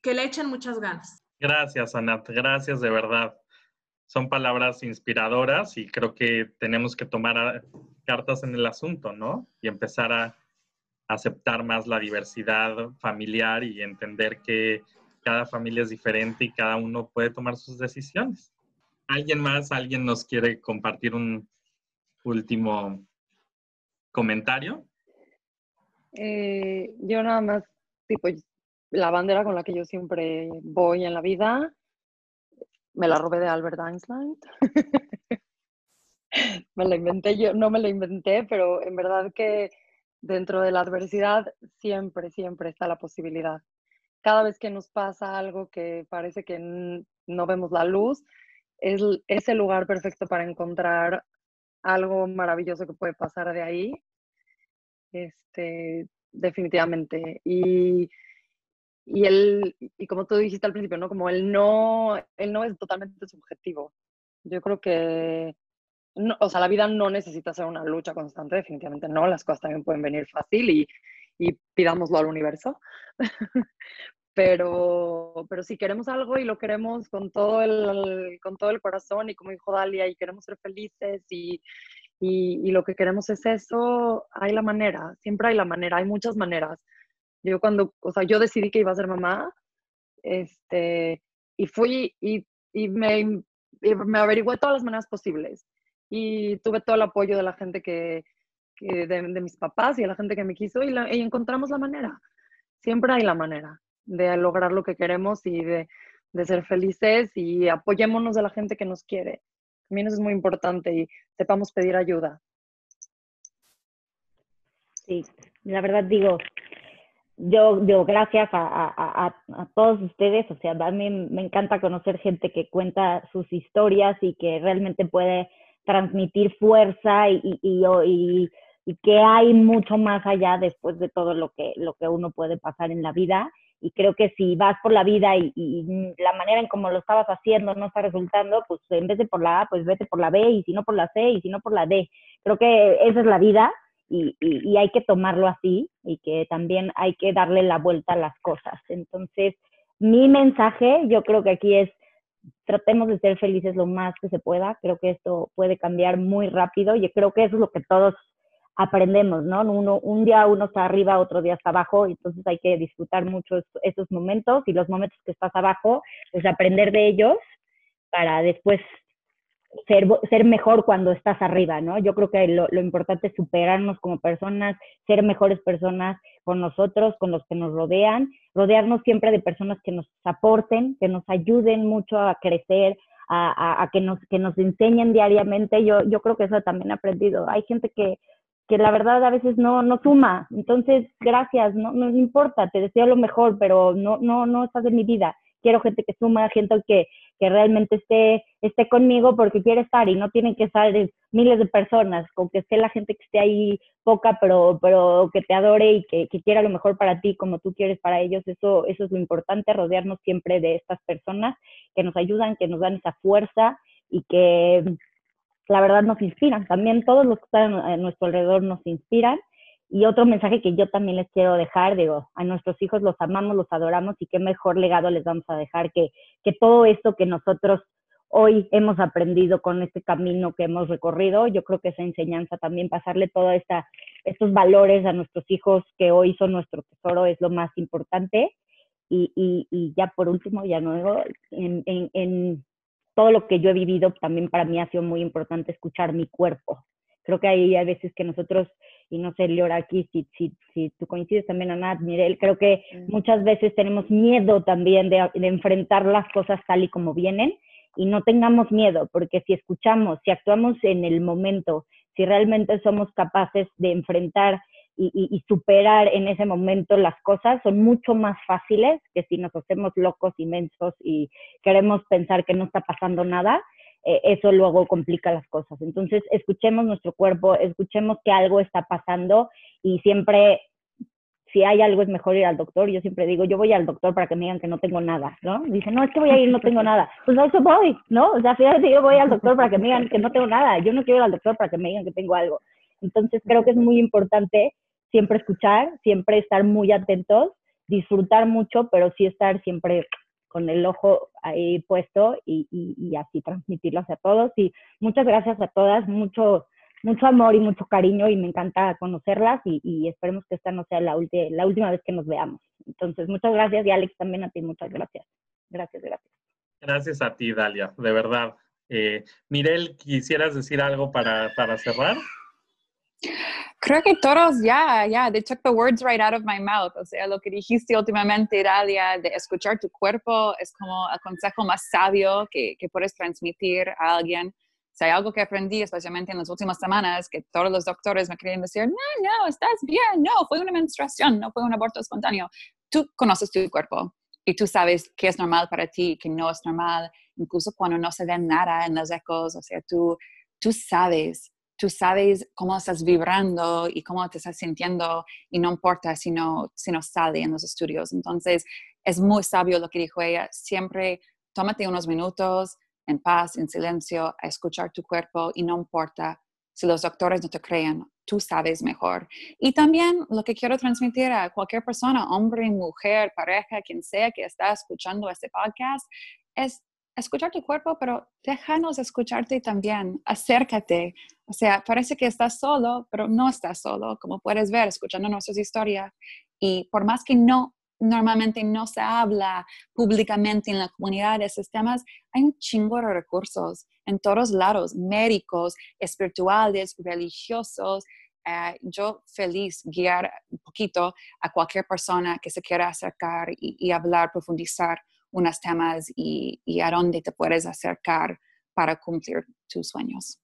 que le echen muchas ganas. Gracias, Anat. Gracias de verdad. Son palabras inspiradoras y creo que tenemos que tomar cartas en el asunto, ¿no? Y empezar a aceptar más la diversidad familiar y entender que cada familia es diferente y cada uno puede tomar sus decisiones. ¿Alguien más, alguien nos quiere compartir un último comentario? Eh, yo nada más, tipo, la bandera con la que yo siempre voy en la vida, me la robé de Albert Einstein. me la inventé yo, no me la inventé, pero en verdad que dentro de la adversidad siempre, siempre está la posibilidad cada vez que nos pasa algo que parece que no vemos la luz, es, el lugar perfecto para encontrar algo maravilloso que puede pasar de ahí. Este, definitivamente. Y, y, el, y como tú dijiste al principio, ¿no? Como el no, el no es totalmente subjetivo. Yo creo que, o sea, la vida no necesita ser una lucha constante, definitivamente no. Las cosas también pueden venir fácil y pidámoslo al universo. pero, pero si queremos algo y lo queremos con todo el, con todo el corazón y como dijo Dalia, y queremos ser felices y, y, lo que queremos es eso, hay la manera, siempre hay la manera, hay muchas maneras. Yo cuando, o sea, yo decidí que iba a ser mamá, este, y fui y, y me, me averigué todas las maneras posibles y tuve todo el apoyo de la gente que, de, mis papás y a la gente que me quiso y, y encontramos la manera. Siempre hay la manera de lograr lo que queremos y de, de ser felices y apoyémonos de la gente que nos quiere. También eso es muy importante y sepamos pedir ayuda. Sí, la verdad digo, yo digo gracias a, a, todos ustedes, o sea, a mí me encanta conocer gente que cuenta sus historias y que realmente puede transmitir fuerza y, y, y, y, que hay mucho más allá después de todo lo que, lo que uno puede pasar en la vida. Y creo que si vas por la vida y, la manera en como lo estabas haciendo no está resultando, pues en vez de por la A, pues vete por la B y si no por la C y si no por la D. Creo que esa es la vida y, y, hay que tomarlo así y que también hay que darle la vuelta a las cosas. Entonces, mi mensaje yo creo que aquí es, tratemos de ser felices lo más que se pueda. Creo que esto puede cambiar muy rápido. Yo creo que eso es lo que todos aprendemos, ¿no? Uno, un día uno está arriba, otro día está abajo, entonces hay que disfrutar mucho esos momentos y los momentos que estás abajo, pues aprender de ellos para después ser, ser mejor cuando estás arriba, ¿no? Yo creo que lo, lo, importante es superarnos como personas, ser mejores personas con nosotros, con los que nos rodean, rodearnos siempre de personas que nos aporten, que nos ayuden mucho a crecer, a, a, que, nos, que nos enseñen diariamente. Yo, yo creo que eso también he aprendido. Hay gente que, que la verdad a veces no, no suma. Entonces, gracias, no, no importa, te deseo lo mejor, pero no, no, no estás en mi vida quiero gente que suma, gente que, que realmente esté, esté conmigo porque quiere estar y no tienen que estar miles de personas, con que esté la gente que esté ahí poca, pero, pero que te adore y que, que, quiera lo mejor para ti como tú quieres para ellos, eso, eso es lo importante, rodearnos siempre de estas personas que nos ayudan, que nos dan esa fuerza y que la verdad nos inspiran. También todos los que están a nuestro alrededor nos inspiran y otro mensaje que yo también les quiero dejar, digo, a nuestros hijos los amamos, los adoramos y qué mejor legado les vamos a dejar que, que todo esto que nosotros hoy hemos aprendido con este camino que hemos recorrido. Yo creo que esa enseñanza también, pasarle todos estos valores a nuestros hijos que hoy son nuestro tesoro es lo más importante. Y, y, y ya por último, ya luego, en, en, en todo lo que yo he vivido, también para mí ha sido muy importante escuchar mi cuerpo. Creo que hay a veces que nosotros y no sé, Liora, aquí, si, si, si tú coincides también, Ana, Mirel, creo que muchas veces tenemos miedo también de, de, enfrentar las cosas tal y como vienen y no tengamos miedo, porque si escuchamos, si actuamos en el momento, si realmente somos capaces de enfrentar y, y, superar en ese momento las cosas, son mucho más fáciles que si nos hacemos locos, inmensos y queremos pensar que no está pasando nada eh, eso luego complica las cosas. Entonces, escuchemos nuestro cuerpo, escuchemos que algo está pasando y siempre, si hay algo, es mejor ir al doctor. Yo siempre digo, yo voy al doctor para que me digan que no tengo nada, ¿no? Dicen, no, es que voy a ir, no tengo nada. Pues a eso voy, ¿no? O sea, fíjate, yo voy al doctor para que me digan que no tengo nada. Yo no quiero ir al doctor para que me digan que tengo algo. Entonces, creo que es muy importante siempre escuchar, siempre estar muy atentos, disfrutar mucho, pero sí estar siempre con el ojo ahí puesto y, y, así transmitirlo hacia todos. Y muchas gracias a todas, mucho, mucho amor y mucho cariño y me encanta conocerlas y, esperemos que esta no sea la, la última vez que nos veamos. Entonces, muchas gracias y Alex también a ti, muchas gracias. Gracias, gracias. Gracias a ti, Dalia, de verdad. Eh, Mirel, ¿quisieras decir algo para, para cerrar? Creo que todos ya, ya, they took the words right out of my mouth. O sea, lo que dijiste últimamente, Dalia, de escuchar tu cuerpo es como el consejo más sabio que, que puedes transmitir a alguien. Si hay algo que aprendí, especialmente en las últimas semanas, que todos los doctores me querían decir, no, no, estás bien, no, fue una menstruación, no fue un aborto espontáneo. Tú conoces tu cuerpo y tú sabes qué es normal para ti qué no es normal, incluso cuando no se ve nada en los ecos, o sea, tú, tú sabes tú sabes cómo estás vibrando y cómo te estás sintiendo y no importa si no, sale en los estudios. Entonces, es muy sabio lo que dijo ella. Siempre tómate unos minutos en paz, en silencio, a escuchar tu cuerpo y no importa si los doctores no te creen, tú sabes mejor. Y también lo que quiero transmitir a cualquier persona, hombre, mujer, pareja, quien sea que está escuchando este podcast, es escuchar tu cuerpo, pero déjanos escucharte también, acércate. O sea, parece que estás solo, pero no estás solo, como puedes ver, escuchando nuestras historias. Y por más que no, normalmente no se habla públicamente en la comunidad de estos temas, hay un chingo de recursos en todos lados, médicos, espirituales, religiosos, eh, yo feliz guiar un poquito a cualquier persona que se quiera acercar y, hablar, profundizar unos temas y, a dónde te puedes acercar para cumplir tus sueños.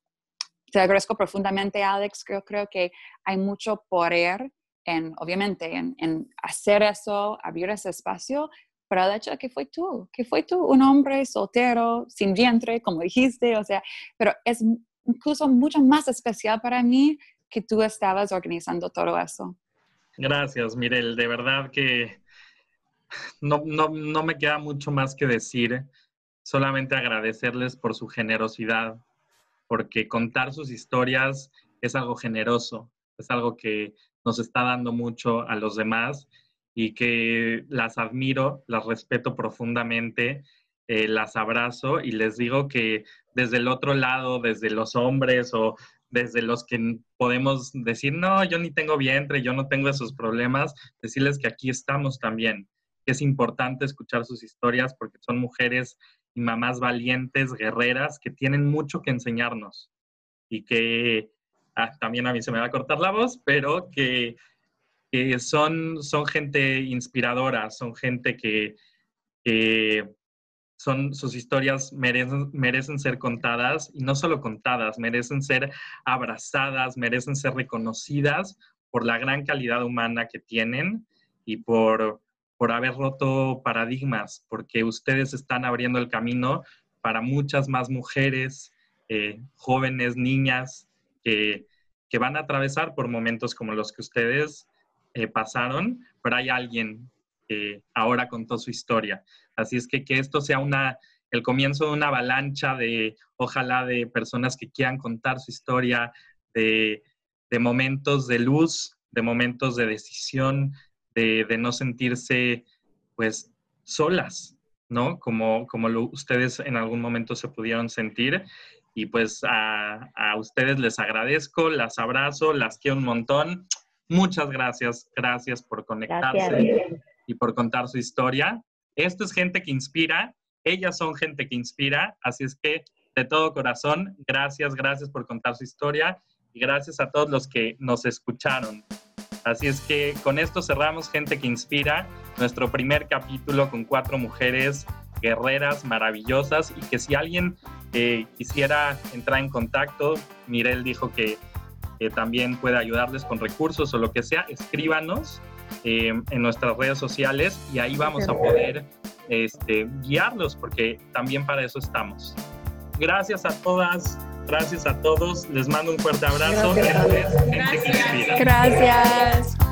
Te agradezco profundamente, Alex. Creo, creo que hay mucho poder en, obviamente, en, en hacer eso, abrir ese espacio, pero el hecho de que fue tú, que fue tú un hombre soltero, sin vientre, como dijiste, o sea, pero es incluso mucho más especial para mí que tú estabas organizando todo eso. Gracias, Mirel. De verdad que no, no, no me queda mucho más que decir. Solamente agradecerles por su generosidad, porque contar sus historias es algo generoso, es algo que nos está dando mucho a los demás y que las admiro, las respeto profundamente, eh, las abrazo y les digo que desde el otro lado, desde los hombres o desde los que podemos decir, no, yo ni tengo vientre, yo no tengo esos problemas, decirles que aquí estamos también, que es importante escuchar sus historias porque son mujeres y mamás valientes, guerreras, que tienen mucho que enseñarnos. Y que ah, también a mí se me va a cortar la voz, pero que, son, son gente inspiradora, son gente que, que son, sus historias merecen, merecen ser contadas y no solo contadas, merecen ser abrazadas, merecen ser reconocidas por la gran calidad humana que tienen y por, por haber roto paradigmas, porque ustedes están abriendo el camino para muchas más mujeres, eh, jóvenes, niñas, que, que, van a atravesar por momentos como los que ustedes eh, pasaron, pero hay alguien que ahora contó su historia. Así es que que esto sea una, el comienzo de una avalancha de, ojalá, de personas que quieran contar su historia, de, momentos de luz, de momentos de decisión, de, no sentirse, pues, solas, ¿no? Como, como ustedes en algún momento se pudieron sentir. Y pues a, ustedes les agradezco, las abrazo, las quiero un montón. Muchas gracias, gracias por conectarse y por contar su historia. Esto es gente que inspira, ellas son gente que inspira, así es que de todo corazón, gracias, gracias por contar su historia y gracias a todos los que nos escucharon. Así es que con esto cerramos Gente que Inspira, nuestro primer capítulo con cuatro mujeres guerreras maravillosas y que si alguien eh, quisiera entrar en contacto, Mirel dijo que también puede ayudarles con recursos o lo que sea, escríbanos eh, en nuestras redes sociales y ahí vamos a poder este, guiarlos porque también para eso estamos. Gracias a todas, gracias a todos, les mando un fuerte abrazo. Gracias. gracias.